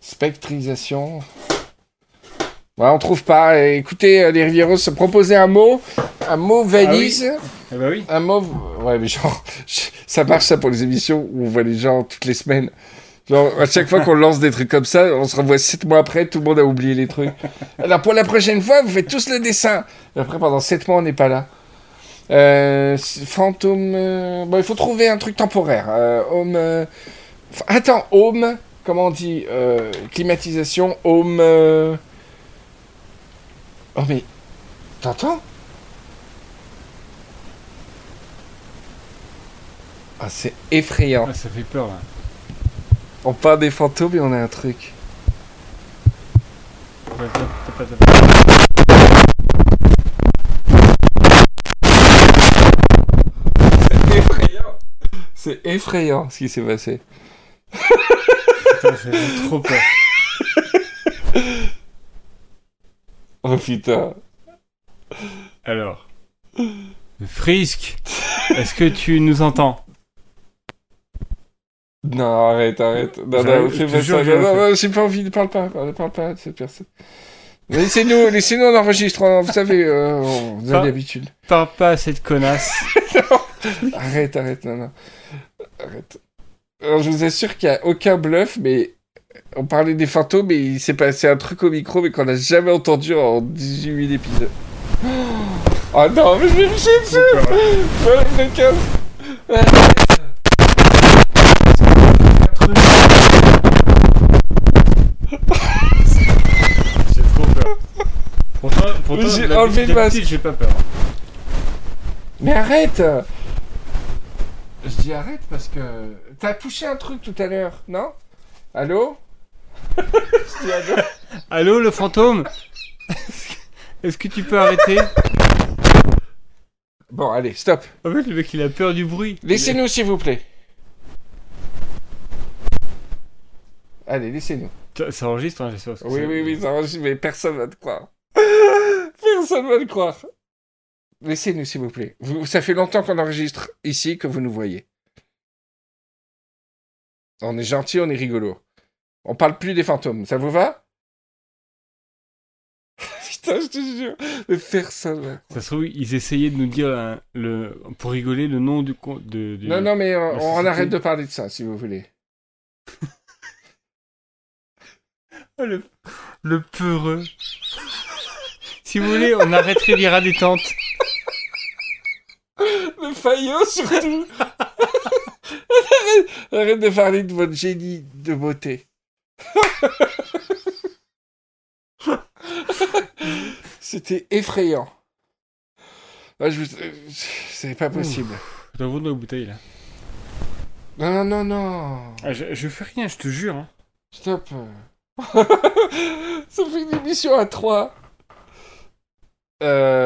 Spectrisation. Ouais, on trouve pas. Écoutez, euh, les Rivieros se proposer un mot. Un mot valise. Ah bah oui. Un mot. Ouais, mais genre, ça marche ça pour les émissions où on voit les gens toutes les semaines. Genre, à chaque fois qu'on lance des trucs comme ça, on se revoit sept mois après, tout le monde a oublié les trucs. Alors pour la prochaine fois, vous faites tous le dessin. Et après, pendant sept mois, on n'est pas là. Euh, fantôme. euh, Bon, il faut trouver un truc temporaire. Euh, home. euh, Attends, home. Comment on dit Climatisation, home. Oh, mais. T'entends? Ah, c'est effrayant. Ah, ça fait peur là. On parle des fantômes et on a un truc. Ouais, t'as- pas- t'as. C'est effrayant ce qui s'est passé. Putain, ça fait trop peur. Oh putain. Alors. Frisk, est-ce que tu nous entends? Non, arrête, arrête. Non, non, je fais pas ça. Non, non, j'ai pas envie, ne parle pas, ne parle pas de cette personne. Laissez-nous, laissez-nous, on- vous savez, euh, on- avez l'habitude. Parle pas à cette connasse. Arrête, arrête, non, non. Arrête. Alors, je vous assure qu'il n'y a aucun bluff, mais on parlait des fantômes et il s'est passé un truc au micro, mais qu'on n'a jamais entendu en 18 000 épisodes. Oh non, mais je vais me chier dessus J'ai trop peur. Pourtant, pourtant J'ai enlevé le d'habitude, j'ai pas peur. Mais arrête Je dis arrête parce que... T'as touché un truc tout à l'heure, non? Allô? Je dis allô Allô, le fantôme? Est-ce que tu peux arrêter? Bon, allez, stop. En fait, le mec, il a peur du bruit. Laissez-nous, s'il vous plaît. Allez, laissez-nous. Ça, ça enregistre, hein, j'espère. Oui, oui, oui, ça enregistre, mais personne va te croire. Personne va te croire. Laissez-nous, s'il vous plaît. Vous- ça fait longtemps qu'on enregistre ici que vous nous voyez. On est gentil, on est rigolo. On parle plus des fantômes. Ça vous va? Putain, je te jure. Mais personne va. Ça se trouve, ils essayaient de nous dire, hein, le, pour rigoler, le nom du... De, du... Non, non, mais on, la on arrête de parler de ça, si vous voulez. Le, le peureux. si vous voulez, on arrête Riviera détente. Le faillot, surtout arrête, arrête de parler de votre génie de beauté. C'était effrayant. Ah, je C'est pas possible. Je dois ouvrir nos bouteilles, là. Non, non, non, non. Ah, je, je fais rien, je te jure. Hein. Stop. Ça fait une émission à trois.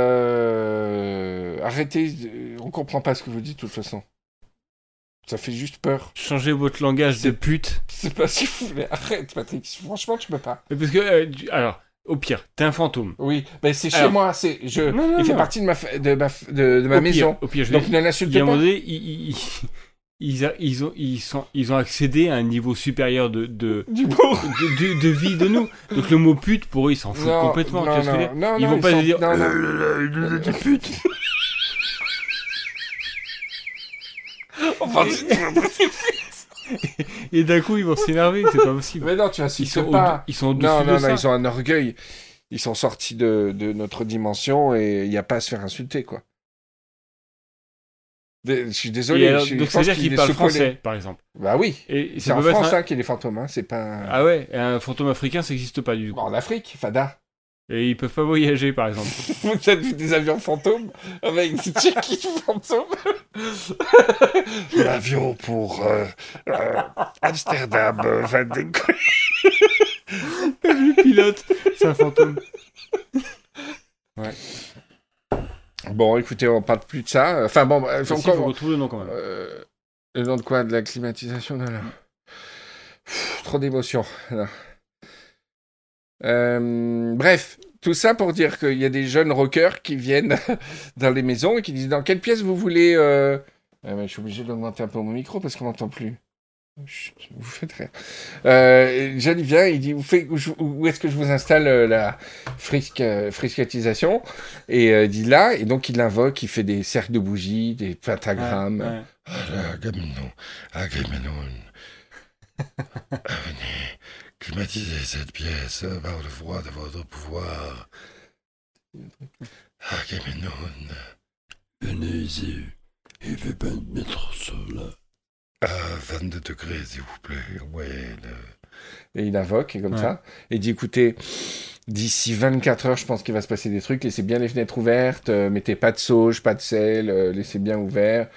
Euh... Arrêtez. euh, On comprend pas ce que vous dites de toute façon. Ça fait juste peur. Changez votre langage de pute. C'est pas si vous voulez. Arrête, Patrick. Franchement, tu peux pas. Mais Parce que, euh, tu- alors, au pire, t'es un fantôme. Oui, mais c'est chez moi. C'est je. Non, non, il fait partie de ma fa- de ma f- de, de ma au maison. Pire, au pire, je Donc vais- ne il l'insulte pas. donné, ils, ils, a- ils ont, ils, sont, ils ont accédé à un niveau supérieur de, de, Du beau. de, de- de vie de nous. Donc le mot pute, pour eux, ils s'en foutent Non, complètement. non, tu vois ce que je veux dire? Non, ils non, vont ils pas sont- se dire non, non. Euh, euh, euh, pute. Enfin, Et d'un coup, ils vont s'énerver. C'est pas possible. mais non, tu Ils sont, pas. ils sont au-dessus Non, de non, non, ça. ils ont un orgueil. Ils sont sortis de, de notre dimension et il n'y a pas à se faire insulter, quoi. Je suis désolé. Alors, je suis- donc je ça veut pense dire qu'il français, par exemple. Bah oui. C'est en France un- hein, qu'il y a les fantômes, hein. C'est pas. Ah ouais, un fantôme africain, ça n'existe pas du. Bon, en Afrique, Fada. Et ils peuvent pas voyager, par exemple. Vous avez vu des avions fantômes avec des check-in fantômes L'avion pour euh, euh, Amsterdam euh, va décoller. Le pilote, c'est un fantôme. Bon, écoutez, on parle plus de ça. Enfin bon, Il faut encore- qu'on retrouve le nom quand même. Euh, le nom de quoi? De la climatisation non, non. Pff, Trop d'émotions. Euh, bref, tout ça pour dire qu'il y a des jeunes rockers qui viennent dans les maisons et qui disent dans quelle pièce vous voulez. euh, ah je suis obligé d'augmenter un peu mon micro parce qu'on m'entend plus. Chut, vous faites rire. Euh, Johnny vient, il dit où, fait- est-ce que je vous installe euh, la frisque, euh, friscatisation Et euh, il dit là, et donc il l'invoque, il fait des cercles de bougies, des pentagrammes. Ouais, ouais. Agamemnon, Agamemnon, venez climatiser cette pièce par le froid de votre pouvoir. Agamemnon, venez ici et faites pas mettre cela. À 22 degrés, s'il vous plaît. Ouais, le- Et il invoque, et comme Ouais. ça. Et il dit écoutez, d'ici 24 heures, je pense qu'il va se passer des trucs. Laissez bien les fenêtres ouvertes, euh, mettez pas de sauge, pas de sel, euh, laissez bien ouvert.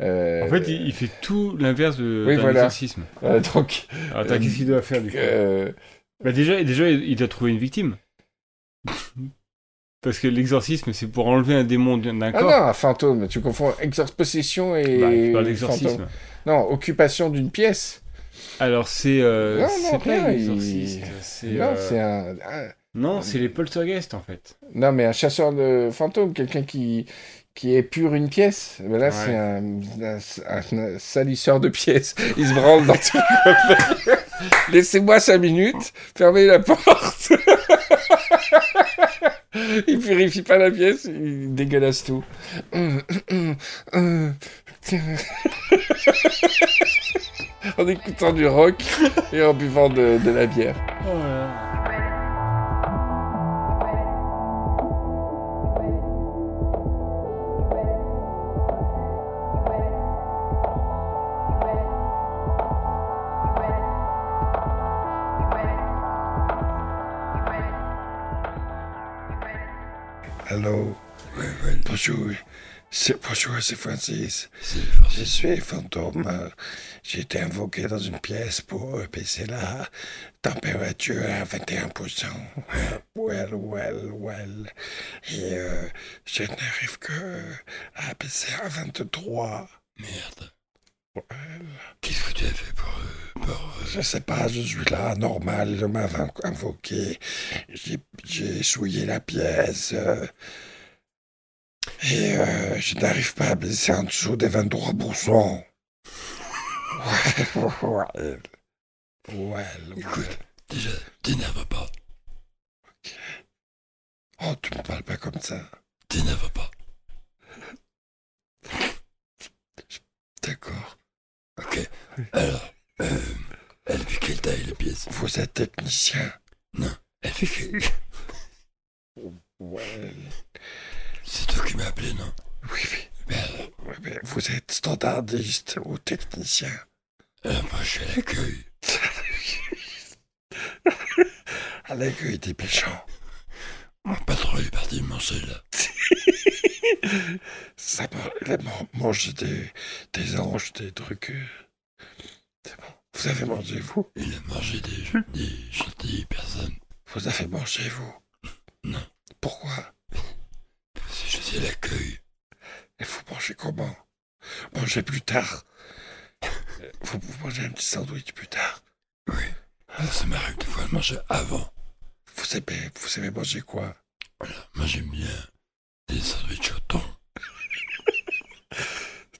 Euh, En fait, il, il fait tout l'inverse de Oui, voilà. exorcisme. euh, donc, Alors, attends, Euh, qu'est-ce qu'il doit faire du coup euh, Bah déjà, déjà, il doit trouver une victime. Parce que l'exorcisme, c'est pour enlever un démon d'un ah corps. non, un fantôme. Tu confonds exor possession et Bah, tu parles fantôme. d'exorcisme. Non, occupation d'une pièce. Alors c'est euh, Non, c'est pas un il- exorciste, c'est non, euh, c'est un, un- non, c'est les poltergeists en fait. non, mais un chasseur de fantômes, quelqu'un qui qui épure une pièce. Ben là, Ouais. c'est un, un- un salisseur de pièces. Il se branle dans tout le Laissez-moi cinq minutes, fermez la porte. il purifie pas la pièce, il dégueulasse tout. en écoutant du rock et en buvant de, de la bière. Oh là là. Allô Bonjour. C'est bonjour, c'est Francis. Je suis fantôme. Euh, J'ai été invoqué dans une pièce pour baisser la température à 21%. Euh, Well, well, well. Et euh, je n'arrive que à baisser à 23. Merde. Qu'est-ce que tu as fait pour eux pour, euh, Je sais pas, je suis là, normal, je m'avais invoqué. J'ai souillé la pièce. Et euh, je n'arrive pas à baisser en dessous des 23%. Ouais, ouais. Well, Écoute, déjà, t'énerve pas. Oh, tu me parles pas comme ça. T'énerve pas. D'accord. Ok. Alors, euh, elle fait quelle taille la pièce Vous êtes technicien. Elle fait quelle... Ouais. C'est toi qui m'as appelé, non? Oui, oui. Merde. Ouais, mais vous êtes standardiste ou technicien. Alors moi, je suis à l'accueil. À l'accueil des méchants. Mon patron est parti manger, là. Ça m'a- il a man- mangé des, des anges, des trucs. euh. C'est bon. Vous avez mangé, vous? Il a mangé des, des gentilles personnes. Vous avez mangé, vous? Non. Pourquoi? Que je suis à l'accueil. Et vous mangez comment? Mangez plus tard. Euh, Vous, vous mangez un petit sandwich plus tard. Oui. Ça m'arrive des fois de manger avant. Vous aimez, vous aimez manger quoi? Voilà. Moi, j'aime bien des sandwichs au thon.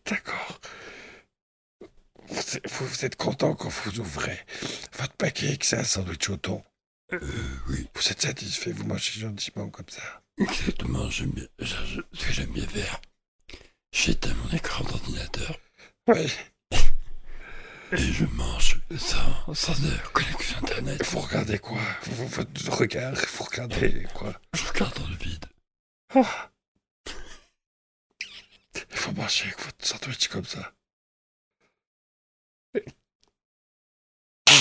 D'accord. Vous, êtes- vous- vous êtes content quand vous ouvrez votre paquet et que c'est un sandwich au thon Euh, oui. Vous êtes satisfait, vous mangez gentiment comme ça. Exactement, j'aime bien. Ce que j'aime bien faire, j'éteins mon écran d'ordinateur Oui. et je mange sans, sans euh, connexion internet. Vous regardez quoi? Vous, Votre regard, vous regardez quoi? Je regarde dans le vide. Il faut manger avec votre sandwich comme ça.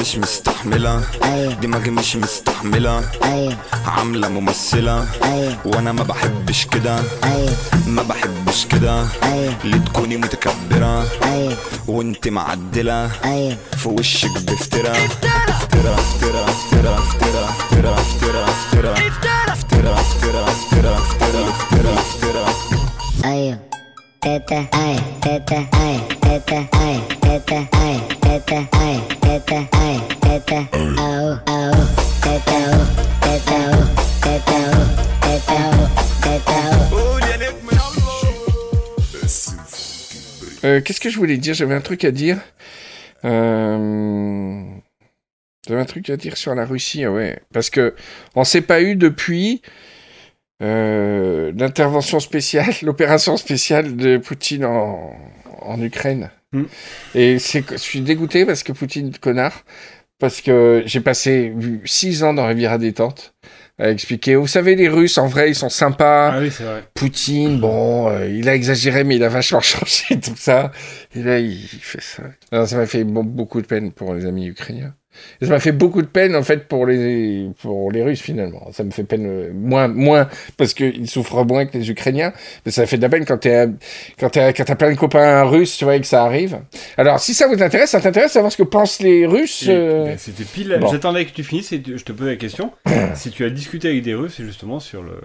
مش مستحملة دماغي مش مستحملة عاملة ممثلة وأنا ما بحبش كده ما بحبش كده ليه تكوني متكبرة وانت معدلة في وشك بفترة افترة افترة افترة افترة افترة افترة افترة افترة افترة افترة افترة افترة افترا افترا افترا افترا افترا افترا افترا افترا افترا افترا اف Qu'est-ce que je voulais dire? J'avais un truc à dire. Euh, j'avais un truc à dire sur la Russie, ah ouais. Parce que on s'est pas eu depuis euh, l'intervention spéciale, l'opération spéciale de Poutine en Ukraine. Hmm. Et c'est je suis dégoûté parce que Poutine, connard, parce que j'ai passé six ans dans Riviera détente à expliquer. Vous savez, les Russes, en vrai, ils sont sympas. Ah oui, c'est vrai. Poutine, bon, euh, il a exagéré, mais il a vachement changé tout ça. Et là, il fait ça. Alors, ça m'a fait beaucoup de peine pour les amis ukrainiens. Et ça m'a fait beaucoup de peine, en fait, pour les, pour les Russes, finalement. Ça me fait peine, euh, moins, moins, parce qu'ils souffrent moins que les Ukrainiens. Mais ça fait de la peine quand t'es, quand t'es, quand t'as plein de copains russes, tu vois, et que ça arrive. Alors, si ça vous intéresse, ça t'intéresse savoir ce que pensent les Russes. Euh, ben, C'était pile. bon. J'attendais que tu finisses et tu- je te pose la question. si tu as discuté avec des Russes, c'est justement sur le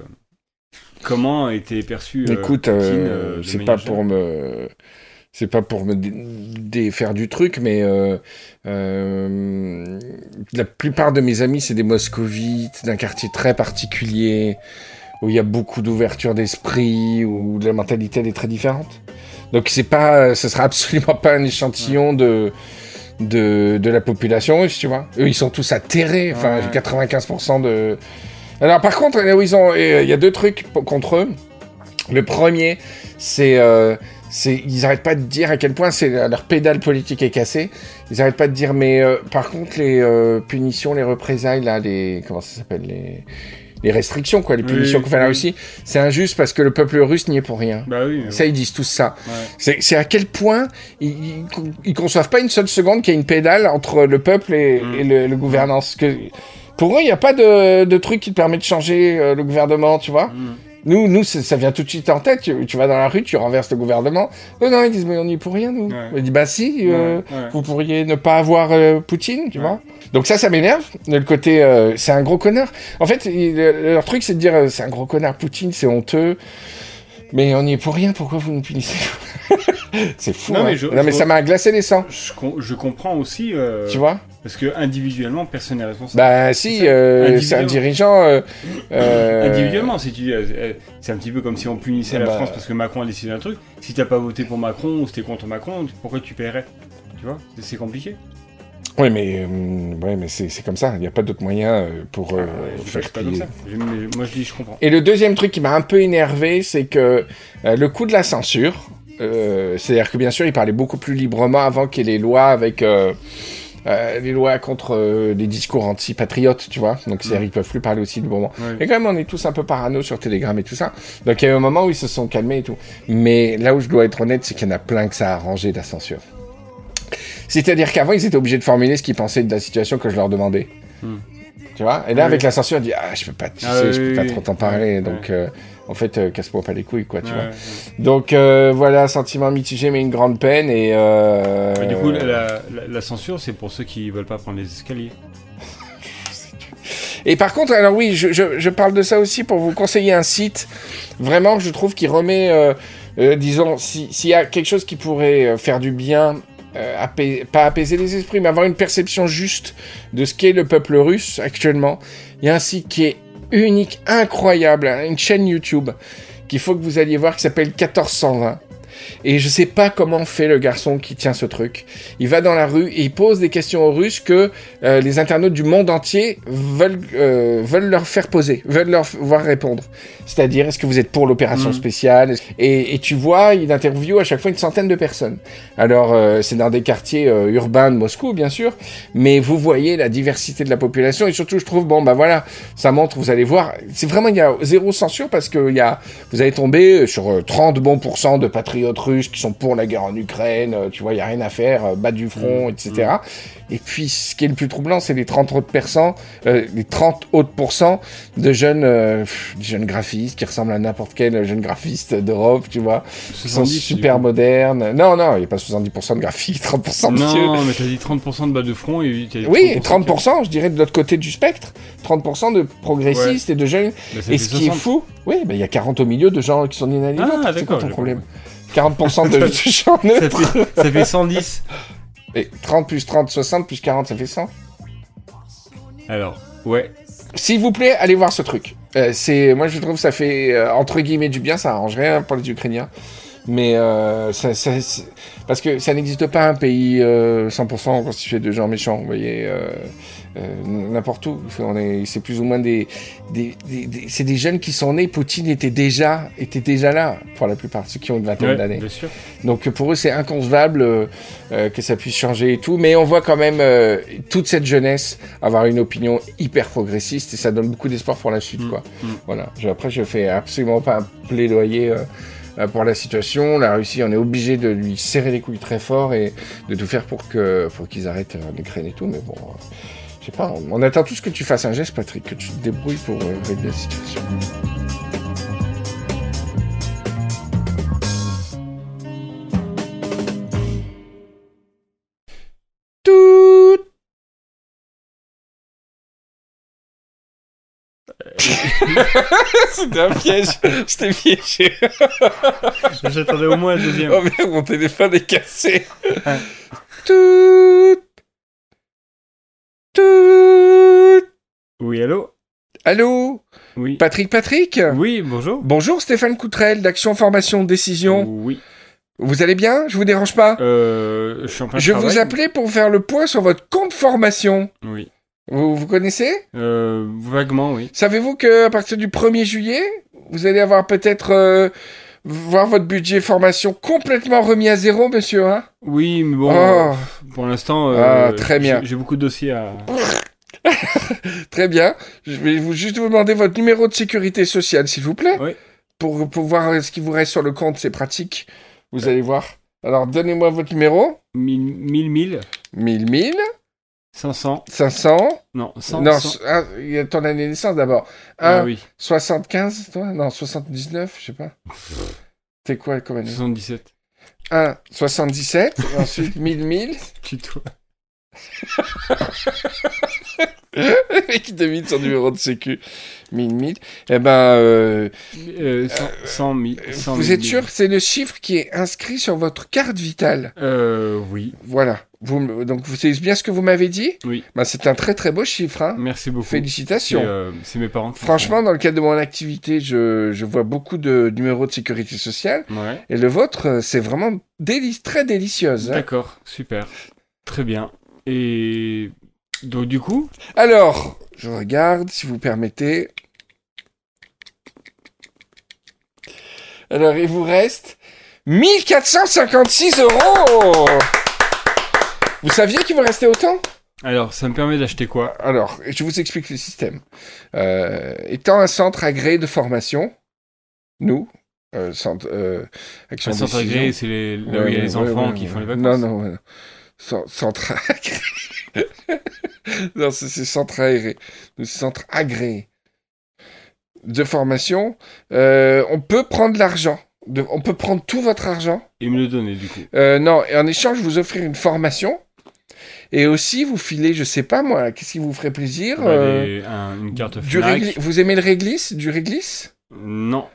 comment été perçu. euh, Écoute, euh, c'est pas pour me, c'est pas pour me dé- défaire du truc, mais euh, euh, la plupart de mes amis, c'est des moscovites d'un quartier très particulier où il y a beaucoup d'ouverture d'esprit, où la mentalité elle est très différente. Donc c'est pas, ce sera absolument pas un échantillon de de, de la population russe, tu vois. Eux, ils sont tous atterrés. Enfin, Ouais. 95% de. Alors par contre, là où ils ont, euh, il y a deux trucs contre eux. Le premier, c'est, euh, c'est, ils arrêtent pas de dire à quel point c'est leur pédale politique est cassée. Ils arrêtent pas de dire, mais euh, par contre les euh, punitions, les représailles là, les comment ça s'appelle les les restrictions, quoi, les Oui, punitions qu'on fait à la oui. Russie. C'est injuste parce que le peuple russe n'y est pour rien. Bah oui. Ça, ils disent tous ça. ouais. C'est c'est à quel point ils, ils, ils conçoivent pas une seule seconde qu'il y a une pédale entre le peuple et, Mm. et le, le gouvernance. Que, pour eux, il n'y a pas de, de truc qui te permet de changer euh, le gouvernement, tu vois. Mm. Nous, nous ça vient tout de suite en tête. Tu, tu vas dans la rue, tu renverses le gouvernement. Non, non, ils disent, mais on n'y est pour rien, nous. Ouais. On dit, bah si, euh, Ouais, ouais. vous pourriez ne pas avoir euh, Poutine, tu vois. Donc ça, ça m'énerve. Le côté, euh, c'est un gros connard. En fait, il- leur truc, c'est de dire, euh, c'est un gros connard, Poutine, c'est honteux. Mais on n'y est pour rien, pourquoi vous nous punissez? C'est fou. Non, hein. mais je- non, mais je- ça m'a glacé les sangs, je comprends aussi. euh, tu vois? Parce que individuellement, personne n'est responsable. Bah si, ça. euh, c'est un dirigeant. euh, euh, Individuellement, si tu dis, c'est un petit peu comme si on punissait la Bah. France parce que Macron a décidé un truc. Si t'as pas voté pour Macron ou si t'es contre Macron, pourquoi tu paierais? Tu vois, C'est- c'est compliqué. Oui, mais, ouais, mais c'est c'est comme ça. Il n'y a pas d'autre moyen pour Ah, faire c'est pas comme ça. Je- moi je dis, je comprends. Et le deuxième truc qui m'a un peu énervé, c'est que le coup de la censure, c'est-à-dire que bien sûr, il parlait beaucoup plus librement avant qu'il y ait les lois avec euh, les lois contre euh, les discours anti-patriotes, tu vois. Donc, c'est-à-dire, ils peuvent plus parler aussi librement. Ouais. Et quand même, on est tous un peu parano sur Telegram et tout ça. Donc, il y a eu un moment où ils se sont calmés et tout. Mais là où je dois être honnête, c'est qu'il y en a plein que ça a arrangé la censure. C'est-à-dire qu'avant, ils étaient obligés de formuler ce qu'ils pensaient de la situation que je leur demandais. Hmm. Tu vois Et là, Oui. avec la censure, on dit Ah, je peux pas, tu Ah sais, oui, je peux oui, pas trop t'en parler. Donc, euh, en fait, euh, casse-moi pas les couilles, quoi, tu vois. Donc, euh, voilà, sentiment mitigé, mais une grande peine. Et. Euh... Du coup, la, la- la censure, c'est pour ceux qui veulent pas prendre les escaliers. Et par contre, alors oui, je, je, je parle de ça aussi pour vous conseiller un site, vraiment, que je trouve qui remet, euh, euh, disons, si- s'il y a quelque chose qui pourrait faire du bien, euh, pas apaiser les esprits, mais avoir une perception juste de ce qu'est le peuple russe actuellement, il y a un site qui est unique, incroyable, hein, une chaîne YouTube qu'il faut que vous alliez voir qui s'appelle 1420. Et je sais pas comment fait le garçon qui tient ce truc. Il va dans la rue et il pose des questions aux Russes que euh, les internautes du monde entier veulent, euh, veulent leur faire poser, veulent leur voir répondre. C'est-à-dire, est-ce que vous êtes pour l'opération Mm. spéciale? Et, et tu vois, il interviewe à chaque fois une centaine de personnes. Alors, euh, c'est dans des quartiers urbains de Moscou, bien sûr, mais vous voyez la diversité de la population et surtout, je trouve, bon, bah voilà, ça montre, vous allez voir, c'est vraiment, il y a zéro censure parce que y a, vous allez tomber sur euh, 30 bons pourcents de patriotes russes qui sont pour la guerre en Ukraine, euh, tu vois, il y a rien à faire, euh, bas du front, etc. Et puis, ce qui est le plus troublant, c'est les 30 autres pourcents, euh, les 30 autres pourcents de jeunes, euh, graphistes qui ressemblent à n'importe quel jeune graphiste d'Europe, tu vois, qui sont 70, super modernes. Non, non, il n'y a pas 70% de graphiques, 30% de vieux. Non, mais t'as dit 30% de bas de front et t'as dit Oui, et 30%. 30%, je dirais, de l'autre côté du spectre. 30% de progressistes et de jeunes. Bah, Et ce qui est 60. fou, oui, ben, il y a 40 au milieu de gens qui sont inaliénables. Ah, c'est quoi ton problème 40% de, Ça neutres. fait, ça fait 110. Et 30 plus 30, 60 plus 40, ça fait 100. Alors, ouais. S'il vous plaît, allez voir ce truc. Euh, c'est, moi, je trouve que ça fait euh, entre guillemets du bien. Ça arrange rien pour les Ukrainiens, mais euh, ça, ça- parce que ça n'existe pas un pays euh, 100% constitué de gens méchants. Vous voyez, euh, euh, n'importe où. On est, c'est plus ou moins des, des, des- des- c'est des jeunes qui sont nés. Poutine était déjà, était déjà là pour la plupart, ceux qui ont une vingtaine ouais d'années. Donc pour eux, c'est inconcevable euh, que ça puisse changer et tout. Mais on voit quand même euh, toute cette jeunesse avoir une opinion hyper progressiste et ça donne beaucoup d'espoir pour la suite. Mm, Quoi. mm. Voilà. Je- après, je fais absolument pas un plaidoyer pour la situation. La Russie, on est obligé de lui serrer les couilles très fort et de tout faire pour que pour qu'ils arrêtent euh, l'Ukraine et tout. Mais bon, euh, je sais pas. On, attend tous que tu fasses un geste, Patrick, que tu te débrouilles pour euh, régler la situation. C'était un piège. Je t'ai piégé. J'attendais au moins un deuxième. Oh merde, mon téléphone est cassé. Tout. Tout. Oui, allô? Allô? Oui. Patrick Patrick? Oui, bonjour. Bonjour Stéphane Coutrel d'Action Formation Décision. Oui. Vous allez bien? Je vous dérange pas? Euh, je suis en Je vous appelais pour faire le point sur votre compte formation. Oui. Vous, vous connaissez? Euh, vaguement, oui. Savez-vous que à partir du 1er juillet, vous allez avoir peut-être euh, voir votre budget formation complètement remis à zéro, monsieur hein? Oui, mais bon, Oh. pour l'instant, euh, Ah, très bien. j'ai- beaucoup de dossiers à. Très bien. Je vais vous, juste vous demander votre numéro de sécurité sociale, s'il vous plaît. Oui. Pour, pour voir ce qui vous reste sur le compte, c'est pratique. Vous allez voir. Alors, donnez-moi votre numéro. 1000, 1000, 1000, 1000, 1000, 500, 500. non, 100, non, 100. ah, il y a ton année de naissance d'abord. Ah 1, oui, 75, toi? Non, 79, je sais pas. C'est quoi comme année? 77. 1, 77, et ensuite 1000, 1000. Tuto. Le mec qui devine son numéro de sécu. 1000, 1000. Eh ben, euh, Euh, 100, 100 000. 100 vous 000. êtes sûr que c'est le chiffre qui est inscrit sur votre carte vitale? Euh, oui, Voilà. Vous, donc, vous savez bien ce que vous m'avez dit? Oui. ben, C'est un très très beau chiffre. Hein. Merci beaucoup. C'est Félicitations. euh, c'est mes parents. font Franchement, dans le cadre de mon activité, je, je vois beaucoup de numéros de sécurité sociale. Ouais. Et le vôtre, euh, c'est vraiment déli- très délicieuse. hein. D'accord, super. Très bien. Et donc, du coup, Alors, je regarde, si vous permettez. Alors, il vous reste 1456 euros Vous saviez qu'il vous restait autant? Alors, ça me permet d'acheter quoi? Alors, je vous explique le système. Euh, étant un centre agréé de formation, nous, euh, centre, euh, Action Un centre agréé, c'est les, là où il y a les enfants ouais, qui ouais. font les vacances. Non, non, non. Cent- Centre agréé. non, c'est centre aéré. Le centre agréé de formation. Euh, on peut prendre l'argent. On peut prendre tout votre argent. Et me le donner, du coup. Non, et en échange, vous offrir une formation. Et aussi, vous filez, je sais pas moi, qu'est-ce qui vous ferait plaisir Bah, euh, les- un- une carte du régli- Vous aimez le réglisse Du réglisse? Non.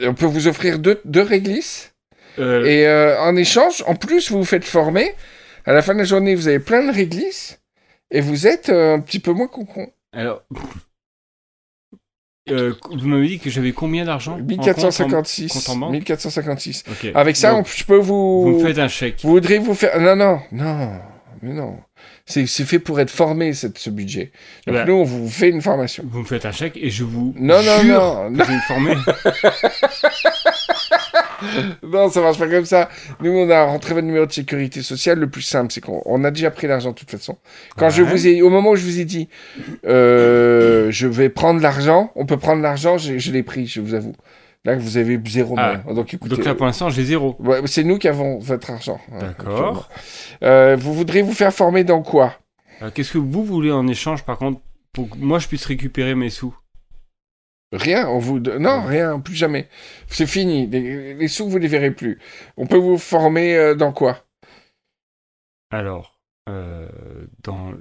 On peut vous offrir deux, deux réglisses. Euh, Et euh, en échange, en plus, vous vous faites former. À la fin de la journée, vous avez plein de réglisses. Et vous êtes euh, un petit peu moins con-con. Alors, euh, vous m'avez dit que j'avais combien d'argent en compte, 1456. compte en banque 1456. en- Ok. Avec ça, Donc, on- je peux vous... vous me faites un chèque. Vous voudriez vous faire... Non, non, non, mais non. C'est fait pour être formé, cette, ce budget. Donc Bah. nous, on vous fait une formation. Vous me faites un chèque et je vous Non, non, jure non, que non. je vais me former. Non, ça marche pas comme ça. Nous, on a rentré votre numéro de sécurité sociale. Le plus simple, c'est qu'on on a déjà pris l'argent de toute façon. Quand je vous ai, au moment où je vous ai dit, euh, je vais prendre l'argent, on peut prendre l'argent, je, je l'ai pris, je vous avoue. Là, vous avez zéro Ah. Donc, écoutez, Donc là, pour l'instant, j'ai zéro. ouais, c'est nous qui avons votre argent. hein, D'accord. Euh, vous voudriez vous faire former dans quoi? Alors, Qu'est-ce que vous voulez en échange, par contre, pour que moi je puisse récupérer mes sous? Rien, on vous non, rien, plus jamais. C'est fini. Les, les sous, vous les verrez plus. On peut vous former euh, dans quoi? Alors, euh, dans,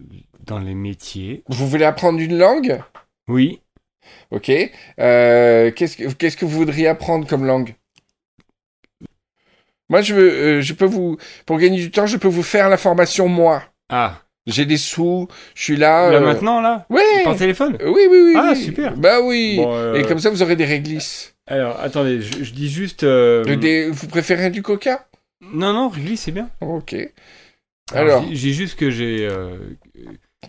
dans les métiers. Vous voulez apprendre une langue? Oui. Ok. Euh, Qu'est-ce que qu'est-ce que vous voudriez apprendre comme langue? Moi, je veux, euh, je peux vous, pour gagner du temps, je peux vous faire la formation moi. Ah, J'ai des sous, je suis là. là euh, maintenant, là? Oui. Par téléphone? Oui, oui, oui. Ah, oui. super. Bah oui. Bon, Et comme ça, vous aurez des réglisses. Alors, attendez, je, je dis juste. Des- Vous préférez du coca? Non, non, réglisse, c'est bien. Ok. Alors, j'ai juste que j'ai.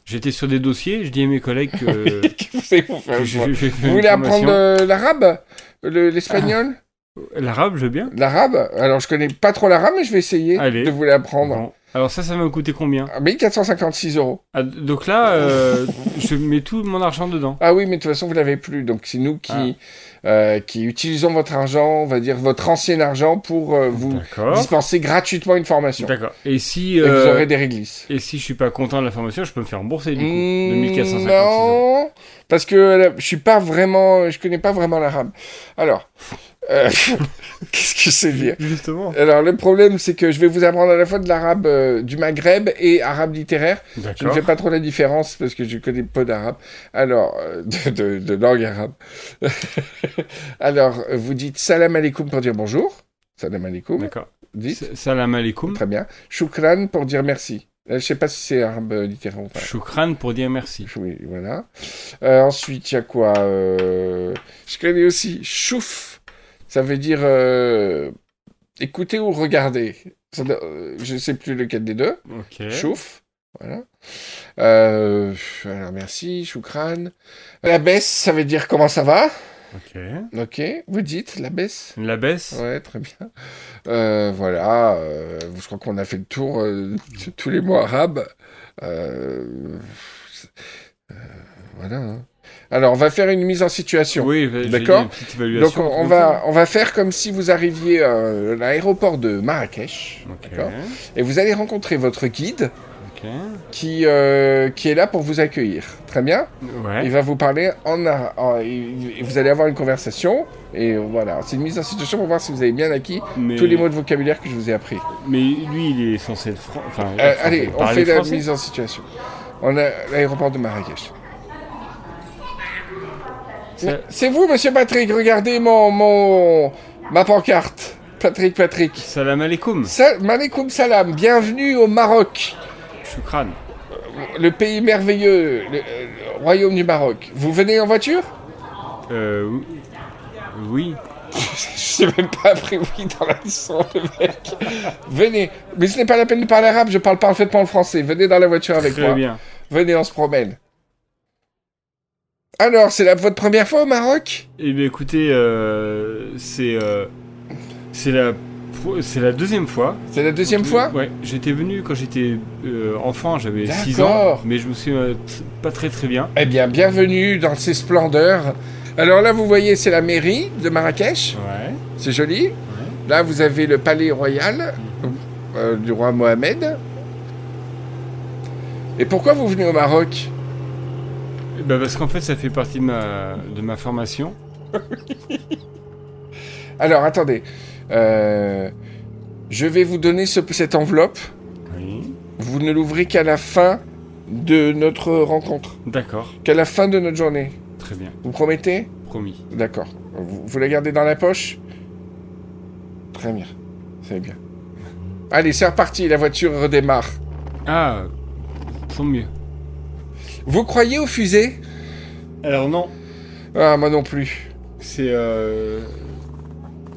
J'étais sur des dossiers, je dis à mes collègues que. Vous vous que Vous une voulez apprendre euh, l'arabe Le- L'espagnol L'arabe, je veux bien. L'arabe Alors, je connais pas trop l'arabe, mais je vais essayer Allez. de vous l'apprendre. Bon. Alors, ça, ça va me coûter combien Ah, 1456 euros. Ah, Donc là, euh, je mets tout mon argent dedans. Ah oui, mais de toute façon, vous l'avez plus. Donc, c'est nous qui, Ah. euh, qui utilisons votre argent, on va dire votre ancien argent, pour euh, vous dispenser gratuitement une formation. D'accord. Et si. Et vous aurez des réglisses. Et si je suis pas content de la formation, je peux me faire rembourser du coup. Mm, de 1456 euros. Non, parce que euh, je suis pas vraiment, je connais pas vraiment l'arabe. Alors, euh, qu'est-ce que c'est dire Justement. Alors, le problème, c'est que je vais vous apprendre à la fois de l'arabe euh, du Maghreb et arabe littéraire. Je ne fais pas trop la différence parce que je connais peu d'arabe. Alors, euh, de, de, de langue arabe. Alors, vous dites salam alaikum pour dire bonjour. Salam alaikum. D'accord. Dites. Salam alaikum. Très bien. Shukran pour dire merci. Je sais pas si c'est arabe littéraire ou pas. Shukran pour dire merci. Oui, voilà. Ensuite, il y a quoi Je connais aussi chouf. Ça veut dire euh, écouter ou regarder. Ça euh, je sais plus lequel des deux. Chouf. Voilà. Euh, alors, merci, choukran. La baisse, ça veut dire comment ça va? Ok. Ok, vous dites la baisse? La baisse? Ouais, très bien. Euh, voilà, euh, je crois qu'on a fait le tour de tous les mots arabes. Voilà. hein. Alors, on va faire une mise en situation. Oui, D'accord. Donc, on, on va, on va faire comme si vous arriviez euh, à l'aéroport de Marrakech. Et vous allez rencontrer votre guide qui, euh, qui est là pour vous accueillir. Très bien. Ouais. Il va vous parler en, en- et vous allez avoir une conversation et voilà, c'est une mise en situation pour voir si vous avez bien acquis Mais, tous les mots de vocabulaire que je vous ai appris. mais lui, il est censé être fran- enfin, Euh, allez, on fait la mise en situation. On a l'aéroport de Marrakech. C'est vous, monsieur Patrick, regardez mon, mon ma pancarte. Patrick, Patrick. Salam alaikum. Sa Malikoum salam, bienvenue au Maroc, Shukran. le pays merveilleux, le, le royaume du Maroc. Vous venez en voiture? Euh, oui. Je n'ai même pas appris oui dans la leçon, le mec. Venez. Mais ce n'est pas la peine de parler arabe, je parle parfaitement le français. Venez dans la voiture avec Très moi. bien. Venez, on se promène. Alors, c'est la, votre première fois au Maroc? Eh bien, écoutez, euh, c'est euh, c'est la pro- c'est la deuxième fois. C'est la deuxième fois? Ouais, j'étais venu quand j'étais euh, enfant, j'avais 6 D'accord. ans, mais je me souviens pas très très bien. Eh bien, bienvenue dans ces splendeurs. Alors là, vous voyez, c'est la mairie de Marrakech. Ouais. C'est joli. Là, vous avez le palais royal euh, du roi Mohamed. Et pourquoi vous venez au Maroc? Ben, parce qu'en fait, ça fait partie de ma de ma formation. Alors, attendez. Euh, je vais vous donner ce- cette enveloppe. Oui. Vous ne l'ouvrez qu'à la fin de notre rencontre. D'accord. Qu'à la fin de notre journée. Très bien. Vous promettez? Promis. D'accord. Vous, vous la gardez dans la poche? Très bien. C'est bien. Allez, c'est reparti. La voiture redémarre. Ah, tant mieux. Vous croyez aux fusées? Alors non, Ah, moi non plus. c'est euh,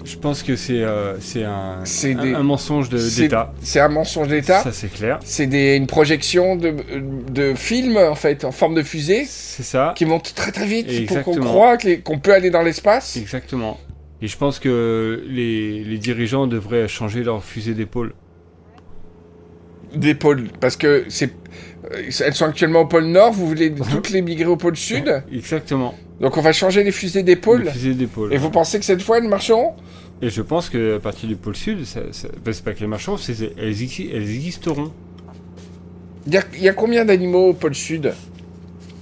je pense que c'est euh, un, des- un mensonge d'État. C'est un mensonge d'État Ça c'est clair. C'est des- une projection de, de film, en fait, en forme de fusée, C'est ça. qui monte très très vite pour qu'on croit qu'on peut aller dans l'espace. Exactement. Et je pense que les, les dirigeants devraient changer leur fusée d'épaule. Pôles. Parce que c'est. Euh, Elles sont actuellement au pôle Nord, vous voulez toutes les migrer au pôle Sud? Exactement. Donc on va changer les fusées d'épaule. Les fusées d'épaule. Et vous pensez que cette fois elles marcheront? Et je pense que à partir du pôle sud, ça, ça- c'est pas qu'elles marcheront, c'est elles, exi- elles existeront. Il y a- il y a combien d'animaux au pôle Sud?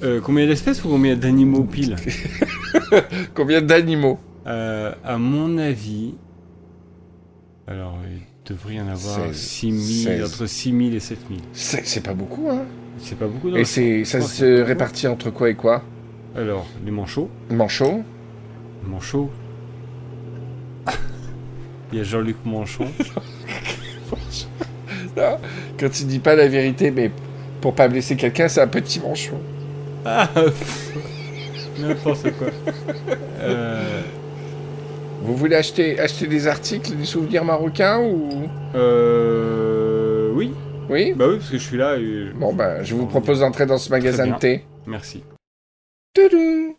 Euh, combien d'espèces ou combien d'animaux pile? Combien d'animaux? Euh, À mon avis, alors devrait y en avoir Seize. 6000, Seize. entre 6000 et 7000. C'est c'est pas beaucoup, hein C'est pas beaucoup. non Et c'est ça se répartit entre quoi et quoi? Alors, les manchots. Manchot Manchot. Il y a Jean-Luc Manchon. Quand tu dis pas la vérité, mais pour pas blesser quelqu'un, c'est un petit manchot. Ah, N'importe quoi. Euh, Vous voulez acheter, acheter des articles, des souvenirs marocains ou? Euh, oui, Oui? Bah oui, parce que je suis là et... Bon ben, je vous propose d'entrer dans ce magasin de thé. Merci. Tudum.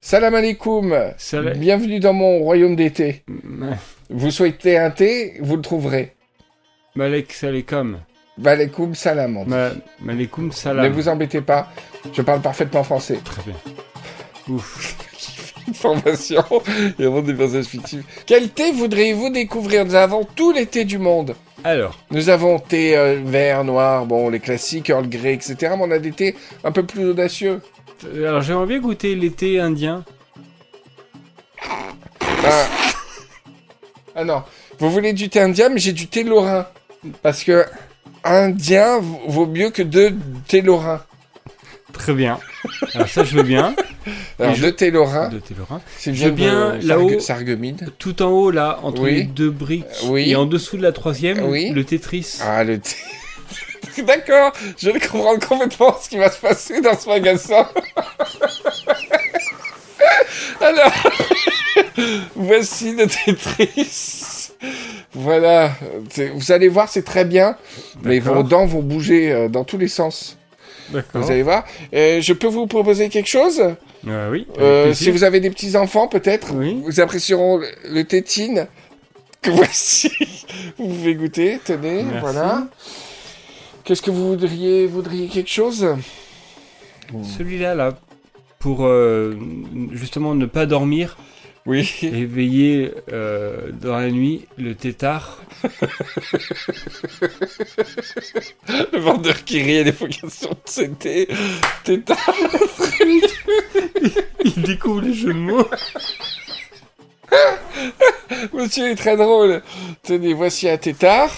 Salam alaikum. Salam. Bienvenue dans mon royaume thés. Ma- Vous souhaitez un thé, vous le trouverez. Malek Salekom. Malaikum salam. on dit. Ma... Malekoum Ne salam. vous embêtez pas, je parle parfaitement français. Très bien. Ouf. Formation et avant des personnages fictifs. Quel thé voudriez-vous découvrir? Nous avons tous les thés du monde. Alors, Nous avons thé euh, vert, noir, bon, les classiques, Earl Grey, etc. Mais on a des thés un peu plus audacieux. euh, alors j'aimerais bien goûter l'été indien. Ah. Ah non, vous voulez du thé indien, mais j'ai du thé lorrain. Parce que indien vaut mieux que deux thés lorrains. Très bien. Alors ça, je veux bien. Alors je- De c'est je veux bien, là-haut-. Tout en haut, là, entre Oui. les deux briques. Oui. Et en dessous de la troisième, Oui. le Tetris. Ah, le thé. D'accord, je vais comprendre complètement ce qui va se passer dans ce magasin. Alors, voici le Tetris. Voilà, vous allez voir, c'est très bien, mais vos dents vont bouger euh, dans tous les sens. D'accord. Vous allez voir. Euh, je peux vous proposer quelque chose? Euh, oui. Euh. Si vous avez des petits enfants, peut-être, Oui. vous apprécieront le, le tétine. Que voici. vous pouvez goûter. Tenez, Merci. voilà. Qu'est-ce que vous voudriez Voudriez quelque chose? Celui-là, là, pour euh, justement ne pas dormir Oui. et veiller euh, dans la nuit, le tétard. Le vendeur qui rit à l'évocation de c'était. Tétard. Il découvre les jeux de mots. Monsieur est très drôle. Tenez, voici un tétard.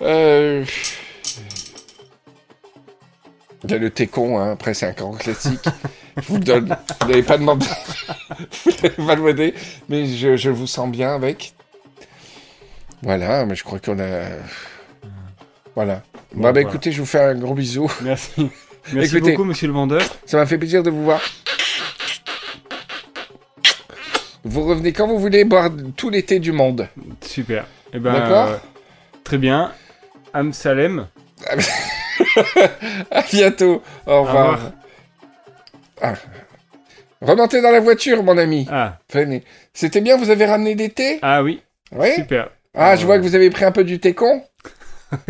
Euh... Il y a le técon, hein. après c'est un grand classique. Je vous le donne. Vous n'avez pas demandé. vous l'avez pas demandé. Mais je, je vous sens bien avec. Voilà, mais je crois qu'on a. Voilà. Bon, bah, bah voilà. écoutez, je vous fais un gros bisou. Merci. Merci Écoutez. beaucoup, monsieur le vendeur. Ça m'a fait plaisir de vous voir. Vous revenez quand vous voulez boire tout l'été du monde. Super. Eh ben, D'accord. euh, très bien. Amsalem. À bientôt. Au revoir. revoir. Ah. Remontez dans la voiture, mon ami. Ah, Venez. C'était bien, vous avez ramené des thés? Ah oui, Oui. super. Ah, je vois que vous avez pris un peu du thé con.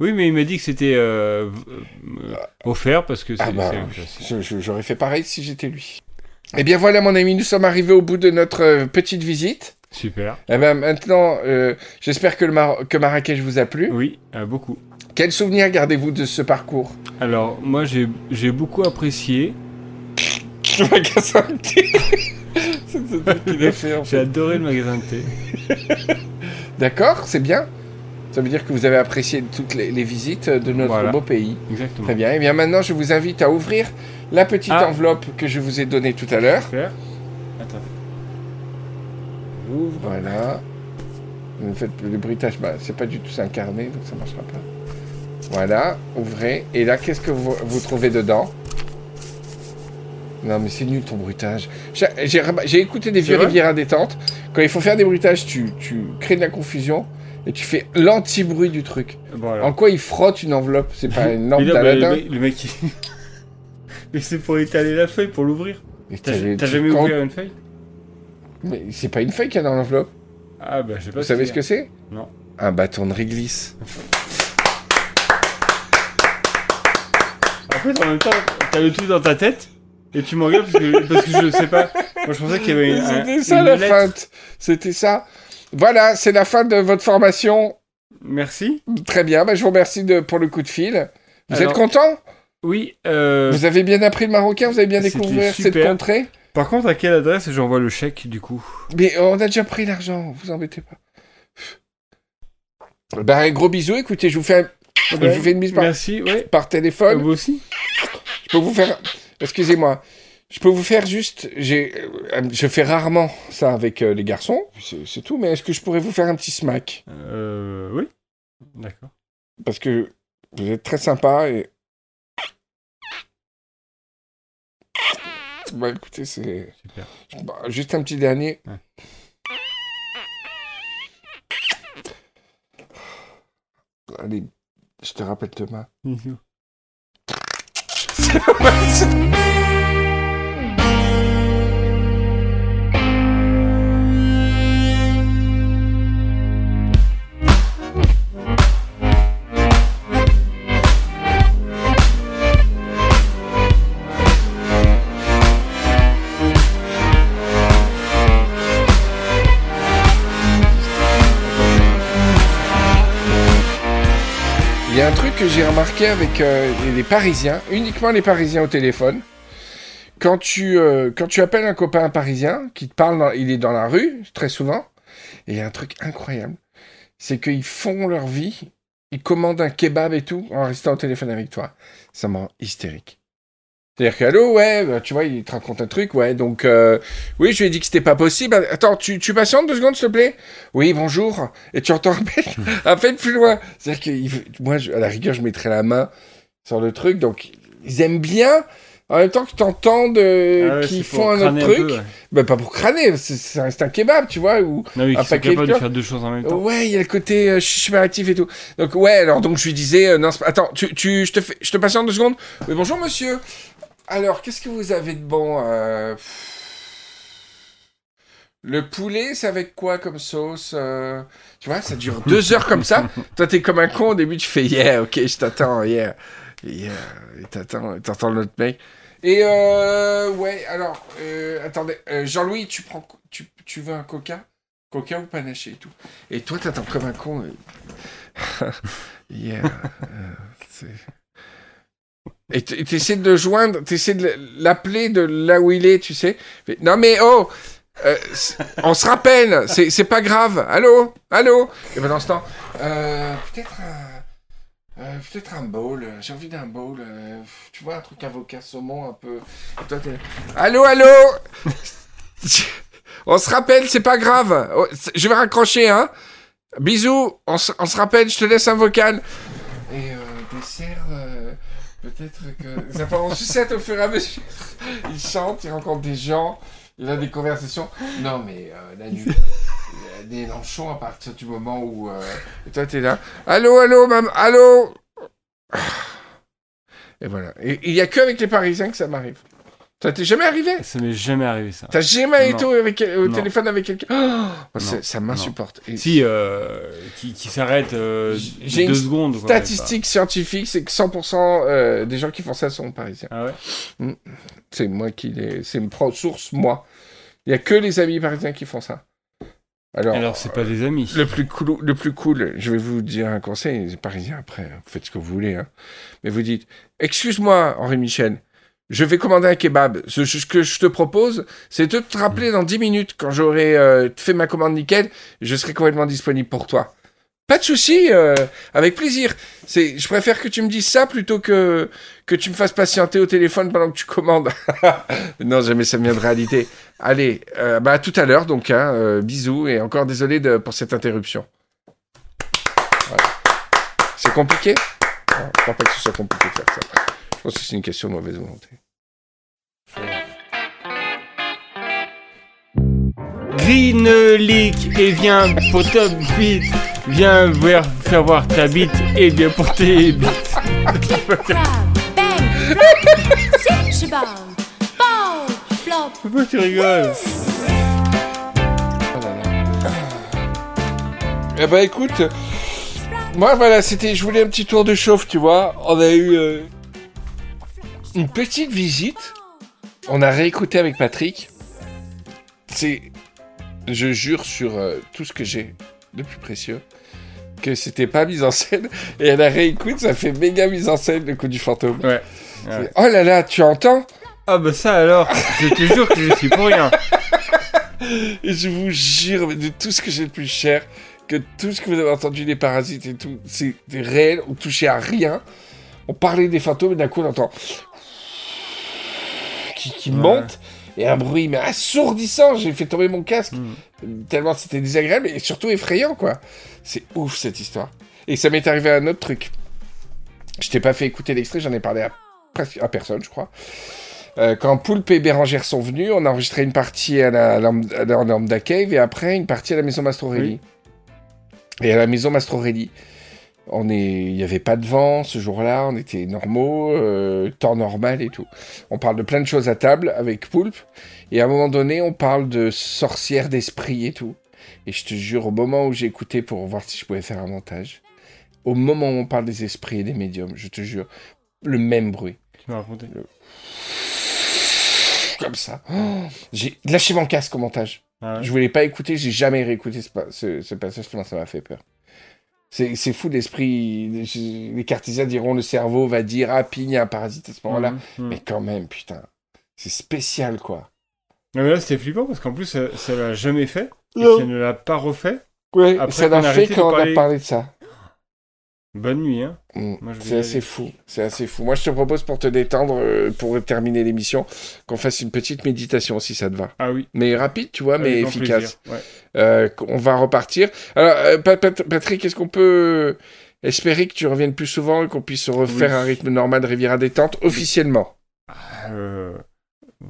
Oui, mais il m'a dit que c'était euh, euh, offert parce que c'est Ah bah, c'est je- j'aurais fait pareil si j'étais lui. Eh bien voilà, mon ami, nous sommes arrivés au bout de notre euh, petite visite. Super. Eh ben maintenant, euh, j'espère que, le Mar- que Marrakech vous a plu. Oui, euh, beaucoup. Quel souvenir gardez-vous de ce parcours? Alors, moi, j'ai j'ai beaucoup apprécié. Le magasin de thé. J'ai adoré le magasin de thé. D'accord, c'est bien. Ça veut dire que vous avez apprécié toutes les, les visites de notre Voilà. beau pays. Exactement. Très bien. Et bien maintenant, je vous invite à ouvrir la petite Ah. enveloppe que je vous ai donnée tout à l'heure. Attends. Ouvre. Voilà. Vous faites le bruitage, bah, c'est pas du tout carnet, donc ça marchera pas. Voilà, ouvrez. Et là, qu'est-ce que vous, vous trouvez dedans? Non, mais c'est nul ton bruitage. J'ai- écouté des vieux à détente. Quand il faut faire des bruitages, tu, tu crées de la confusion et tu fais l'anti-bruit du truc. Voilà. En quoi il frotte une enveloppe? C'est pas une lampe d'Aladin le, mec- il- Mais c'est pour étaler la feuille, pour l'ouvrir. T'as jamais quand- ouvert une feuille? Mais c'est pas une feuille qu'il y a dans l'enveloppe. Ah, bah, je sais pas Vous savez ce que c'est? Non. Un bâton de réglisse. En fait, en même temps, t'as le tout dans ta tête. Et tu m'engueules parce que, parce que je sais pas. Moi, je pensais qu'il y avait une, un- C'était ça une la lettre. feinte. C'était ça. Voilà, c'est la fin de votre formation. Merci. Très bien, bah, je vous remercie de, pour le coup de fil. Vous Alors- êtes content? Oui, euh, Vous avez bien appris le marocain? Vous avez bien C'était découvert cette contrée? Par contre, à quelle adresse j'envoie le chèque, du coup? Mais on a déjà pris l'argent, vous embêtez pas. Bah, un gros bisou, écoutez, je vous fais, un- je vous fais une bise par, Merci, ouais. par téléphone. Vous aussi? Je peux vous faire. Excusez-moi. Je peux vous faire juste. J'ai. euh, Je fais rarement ça avec euh, les garçons. C'est c'est tout. Mais est-ce que je pourrais vous faire un petit smack? Euh, oui. D'accord. Parce que vous êtes très sympa et. Bah écoutez, c'est. Super. Bah, juste un petit dernier. Ouais. Allez, je te rappelle demain. 谁都不认 un truc que j'ai remarqué avec euh, les- Parisiens, uniquement les Parisiens au téléphone. Quand tu, euh, quand tu appelles un copain parisien qui te parle, il est dans la rue très souvent, et il y a un truc incroyable, c'est qu'ils font leur vie, ils commandent un kebab et tout en restant au téléphone avec toi. Ça me rend hystérique. C'est-à-dire que, allô, ouais, bah, tu vois, il te raconte un truc, ouais, donc, euh, oui, je lui ai dit que c'était pas possible. Attends, tu, tu patientes deux secondes, s'il te plaît? Oui, bonjour. Et tu entends à peine plus loin. C'est-à-dire que moi, je- à la rigueur, je mettrais la main sur le truc, donc, ils aiment bien, en même temps que tu entends Ah ouais, font un autre truc. peu, ouais. bah, pas pour crâner, c'est- ça reste un kebab, tu vois, ou... Non, oui, Un paquet de capables de faire deux choses en même temps. Ouais, il y a le côté euh, je suis actif et tout. Donc ouais, alors donc je lui disais euh, non, attends, tu, tu je te fais je te patiente deux secondes. Oui, bonjour monsieur. Alors, qu'est-ce que vous avez de bon euh, Le poulet, c'est avec quoi comme sauce euh, Tu vois, ça dure deux heures comme ça. Toi, t'es comme un con au début, tu fais yeah, ok, je t'attends, yeah. Et euh, t'entends l'autre mec. Et euh, ouais, alors, euh, attendez, Jean-Louis, tu prends, tu, tu veux un coca? Coca ou panaché et tout. Et toi, t'attends comme un con. Yeah, et t'essaies de le joindre, t'essaies de l'appeler de là où il est, tu sais. Non mais oh, on se rappelle, c'est pas grave. Allô, allô? Et pendant ce temps, peut-être euh, peut-être un bowl. euh, J'ai envie d'un bowl. euh, tu vois un truc avocat saumon un peu. Et toi, t'es- allô, allô. on se rappelle, c'est pas grave. Oh, Je vais raccrocher, hein. Bisous, on se, on se rappelle, je te laisse un vocal. Et euh, dessert, peut-être que. Ça part en sucette au fur et à mesure. Il chante, il rencontre des gens, il a des conversations. Non, mais la nuit. Des Mélenchon à partir du moment où. euh, et toi, t'es là. Allô, allô, maman, allô? Et voilà. Et il y a que avec les Parisiens que ça m'arrive. Ça t'est jamais arrivé? Ça m'est jamais arrivé ça. T'as jamais été au, avec- au téléphone avec quelqu'un? Oh, Non. Ça m'insupporte. Et- Si, euh, qui, qui s'arrête euh, J'ai deux une secondes. quoi, Statistique scientifique, c'est que 100% euh, des gens qui font ça sont parisiens. Ah ouais? C'est moi qui les... C'est une source, moi. Il y a que les amis parisiens qui font ça. Alors, Alors, c'est pas des amis. le plus cool, le plus cool, je vais vous dire un conseil, les parisiens après, hein, vous faites ce que vous voulez, hein. mais vous dites, excuse-moi Henri Michel, je vais commander un kebab. Ce, ce que je te propose, c'est de te rappeler dans 10 minutes quand j'aurai euh, fait ma commande nickel, je serai complètement disponible pour toi. Pas de souci, euh, avec plaisir. C'est, je préfère que tu me dises ça plutôt que que tu me fasses patienter au téléphone pendant que tu commandes. non, jamais ça me vient de réalité. Allez, euh, bah à tout à l'heure donc. Hein, euh, bisous et encore désolé pour cette interruption. C'est compliqué? Non, Je crois pas que ce soit compliqué de faire ça. Je pense que c'est une question de mauvaise volonté. Green leak et viens pour ta bite. Viens voir, faire voir ta bite et bien pour bow, flop. Pourquoi tu rigoles Oh là là. Eh ben écoute, moi voilà, c'était, je voulais un petit tour de chauffe, tu vois. On a eu euh, une petite visite. On a réécouté avec Patrick. C'est, je jure sur euh, tout ce que j'ai de plus précieux, que c'était pas mise en scène. Et à la réécoute, ça fait méga mise en scène le coup du fantôme. Ouais. Oh là là, tu entends? Ah bah ça alors, je te jure que je suis pour rien. Et je vous jure, de tout ce que j'ai de plus cher, que tout ce que vous avez entendu des parasites et tout, c'est réel, on touchait à rien. On parlait des fantômes et d'un coup on entend qui, qui Ouais. monte et un bruit mais assourdissant. J'ai fait tomber mon casque tellement c'était désagréable et surtout effrayant quoi. C'est ouf cette histoire. Et ça m'est arrivé un autre truc. Je t'ai pas fait écouter l'extrait, j'en ai parlé à presque à personne, je crois. Euh, quand Poulpe et Bérangère sont venus, on a enregistré une partie à la, à la Cave et après une partie à la maison Mastrorelli. Et à la maison Mastrorelli, on est, il n'y avait pas de vent ce jour-là, on était normaux, euh, temps normal et tout. On parle de plein de choses à table avec Poulpe et à un moment donné, on parle de sorcières d'esprit et tout. Et je te jure, au moment où j'ai écouté pour voir si je pouvais faire un montage, au moment où on parle des esprits et des médiums, je te jure, le même bruit Tu m'as raconté. comme ça. Oh, j'ai lâché mon casque au montage. Ah ouais Je voulais pas écouter, j'ai jamais réécouté ce, ce, ce passage tellement ça m'a fait peur. C'est c'est fou l'esprit. Les cartésiens diront le cerveau va dire ah puis il y a un parasite à ce moment-là. Mhm, mhm. Mais quand même putain, c'est spécial quoi. Non, mais là c'était flippant parce qu'en plus ça, ça l'a jamais fait. Et ça ne l'a pas refait. Ouais, Après ça qu'on l'a a fait quand on a parlé de ça. Bonne nuit, hein. Mm. C'est assez fou, c'est assez fou. Moi je te propose pour te détendre, euh, pour terminer l'émission, qu'on fasse une petite méditation si ça te va. Ah oui. Mais rapide, tu vois, mais efficace. Ouais. Euh, on va repartir. Alors, euh, Pat- Pat- Patrick, est-ce qu'on peut espérer que tu reviennes plus souvent et qu'on puisse refaire Oui. un rythme normal de Riviera détente officiellement? Euh,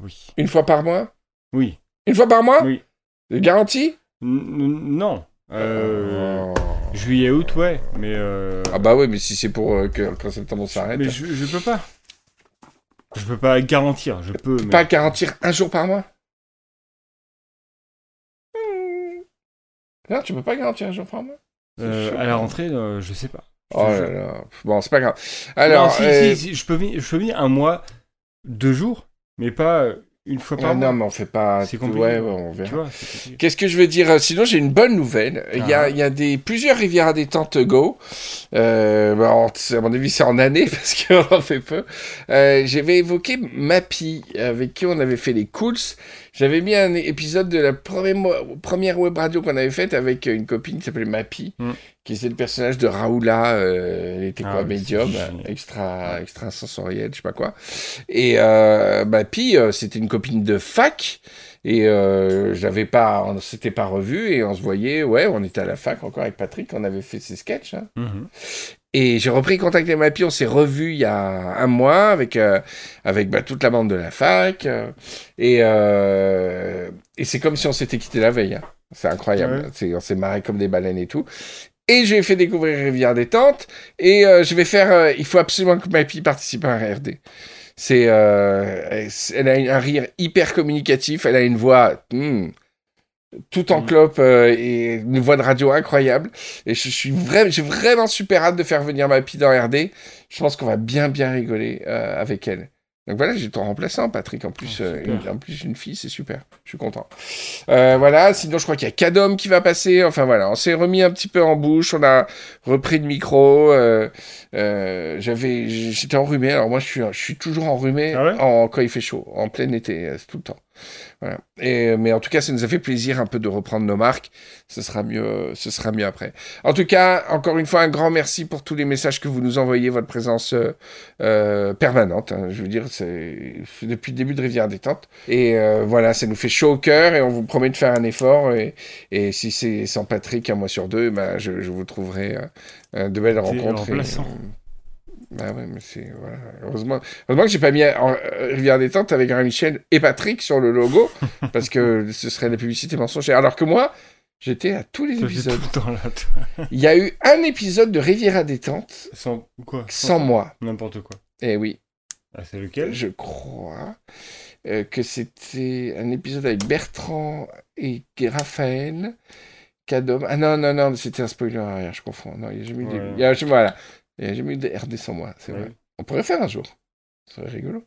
oui. Une fois par mois? Oui. Une fois par mois? Oui. Garantie? N- n- non. Euh, Oh. Juillet, août, ouais. Mais. Euh... Ah bah oui, mais si c'est pour euh, que quand septembre s'arrête. mais je, je peux pas. Je peux pas garantir. Je peux. Mais... Pas garantir un jour par mois Non, tu peux pas garantir un jour par mois Euh, à la rentrée, euh, je sais pas. Oh là là. Bon, c'est pas grave. Alors, non, si, euh, si, si, je peux, venir, je peux venir un mois, deux jours, mais pas une fois par ah mois. non, mais on fait pas. C'est compliqué. Ouais, ouais, on verra. Qu'est-ce que je veux dire Sinon, j'ai une bonne nouvelle. Il y a, Ah. il y a des, plusieurs rivières à détente Go. Euh, bah, en- à mon avis, c'est en année parce qu'on en fait peu. Euh, J'avais évoqué Mappy, avec qui on avait fait les Cools. J'avais mis un épisode de la première, première web radio qu'on avait faite avec une copine qui s'appelait Mappy, Mm. qui faisait le personnage de Raoula. euh, elle était Ah quoi, médium, extra, extra sensoriel, je sais pas quoi. Et euh, Mappy, euh, c'était une copine de fac. Et euh, je l'avais pas, on s'était pas revu et on se voyait, ouais, on était à la fac encore avec Patrick, on avait fait ses sketchs. hein. Mhm. Et j'ai repris contact avec Mappy, on s'est revu il y a un mois avec, euh, avec bah, toute la bande de la fac. euh, et euh, et c'est comme si on s'était quitté la veille. hein. C'est incroyable. Ouais. On s'est marré comme des baleines et tout. Et je lui ai fait découvrir Rivière Détente. Et euh, je vais faire. il faut absolument que Mappy participe à un RD. C'est, elle- elle a un rire hyper communicatif. Elle a une voix hmm, tout en Mm. clope euh, et une voix de radio incroyable. Et je suis vraiment, j'ai vraiment super hâte de faire venir Mappy dans RD. Je pense qu'on va bien bien rigoler euh, avec elle. Donc voilà, j'ai ton remplaçant, Patrick. En plus, Oh, euh, une, en plus une fille, c'est super. Je suis content. Voilà. Sinon, je crois qu'il y a Cadom qui va passer. Enfin voilà, on s'est remis un petit peu en bouche. On a repris le micro. j'avais, j'étais enrhumé. Alors moi, je suis, je suis toujours enrhumé Ah ouais? en, quand il fait chaud, en plein été, tout le temps. Voilà. Et, mais en tout cas, ça nous a fait plaisir un peu de reprendre nos marques. Ce sera mieux, ce sera mieux après. En tout cas, encore une fois, un grand merci pour tous les messages que vous nous envoyez, votre présence euh, euh, permanente. hein. je veux dire, c'est depuis le début de Rivière Détente. Et euh, voilà, ça nous fait chaud au cœur et on vous promet de faire un effort. Et, et si c'est sans Patrick, un mois sur deux, ben, je, je vous trouverai euh, de belles rencontres. et, bah ouais, mais c'est. Voilà. Heureusement, heureusement que j'ai pas mis en, euh, Rivière Détente avec Jean-Michel et Patrick sur le logo, parce que ce serait de la publicité mensongère. Alors que moi, j'étais à tous les Ça épisodes. tout le temps là. toi. Il y a eu un épisode de Riviera Détente Sans quoi? sans moi. N'importe quoi. Eh oui, Ah, c'est lequel? Je crois euh, que c'était un épisode avec Bertrand et Raphaël. Cadom. Ah non, non, non, c'était un spoiler arrière, je confonds. Non, il n'y a jamais eu Ouais. il y a voilà. Il n'y a jamais eu de RD sans moi, c'est vrai. On pourrait faire un jour. Ce serait rigolo.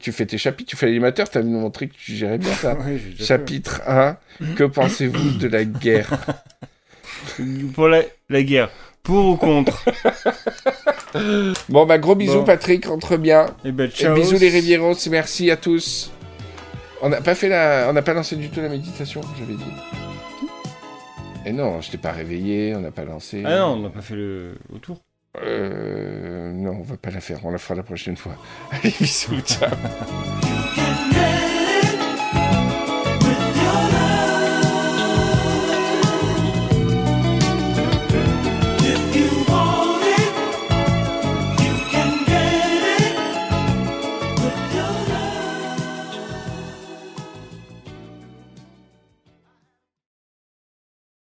Tu fais tes chapitres, tu fais l'animateur, tu as nous montré que tu gérais bien ça. Ouais, Chapitre 1, que pensez-vous de la guerre? Pour la, la guerre. Pour ou contre? Bon, bah gros bisous Bon. Patrick, rentre bien. Eh ben, Et ciao. bisous les Rivieros, merci à tous. On n'a pas fait la, on n'a pas lancé du tout la méditation, j'avais dit. Et non, je t'ai pas réveillé, on n'a pas lancé. Ah non, on n'a pas fait le autour. Euh, non, on va pas la faire, on la fera la prochaine fois. Allez, bisous, ciao.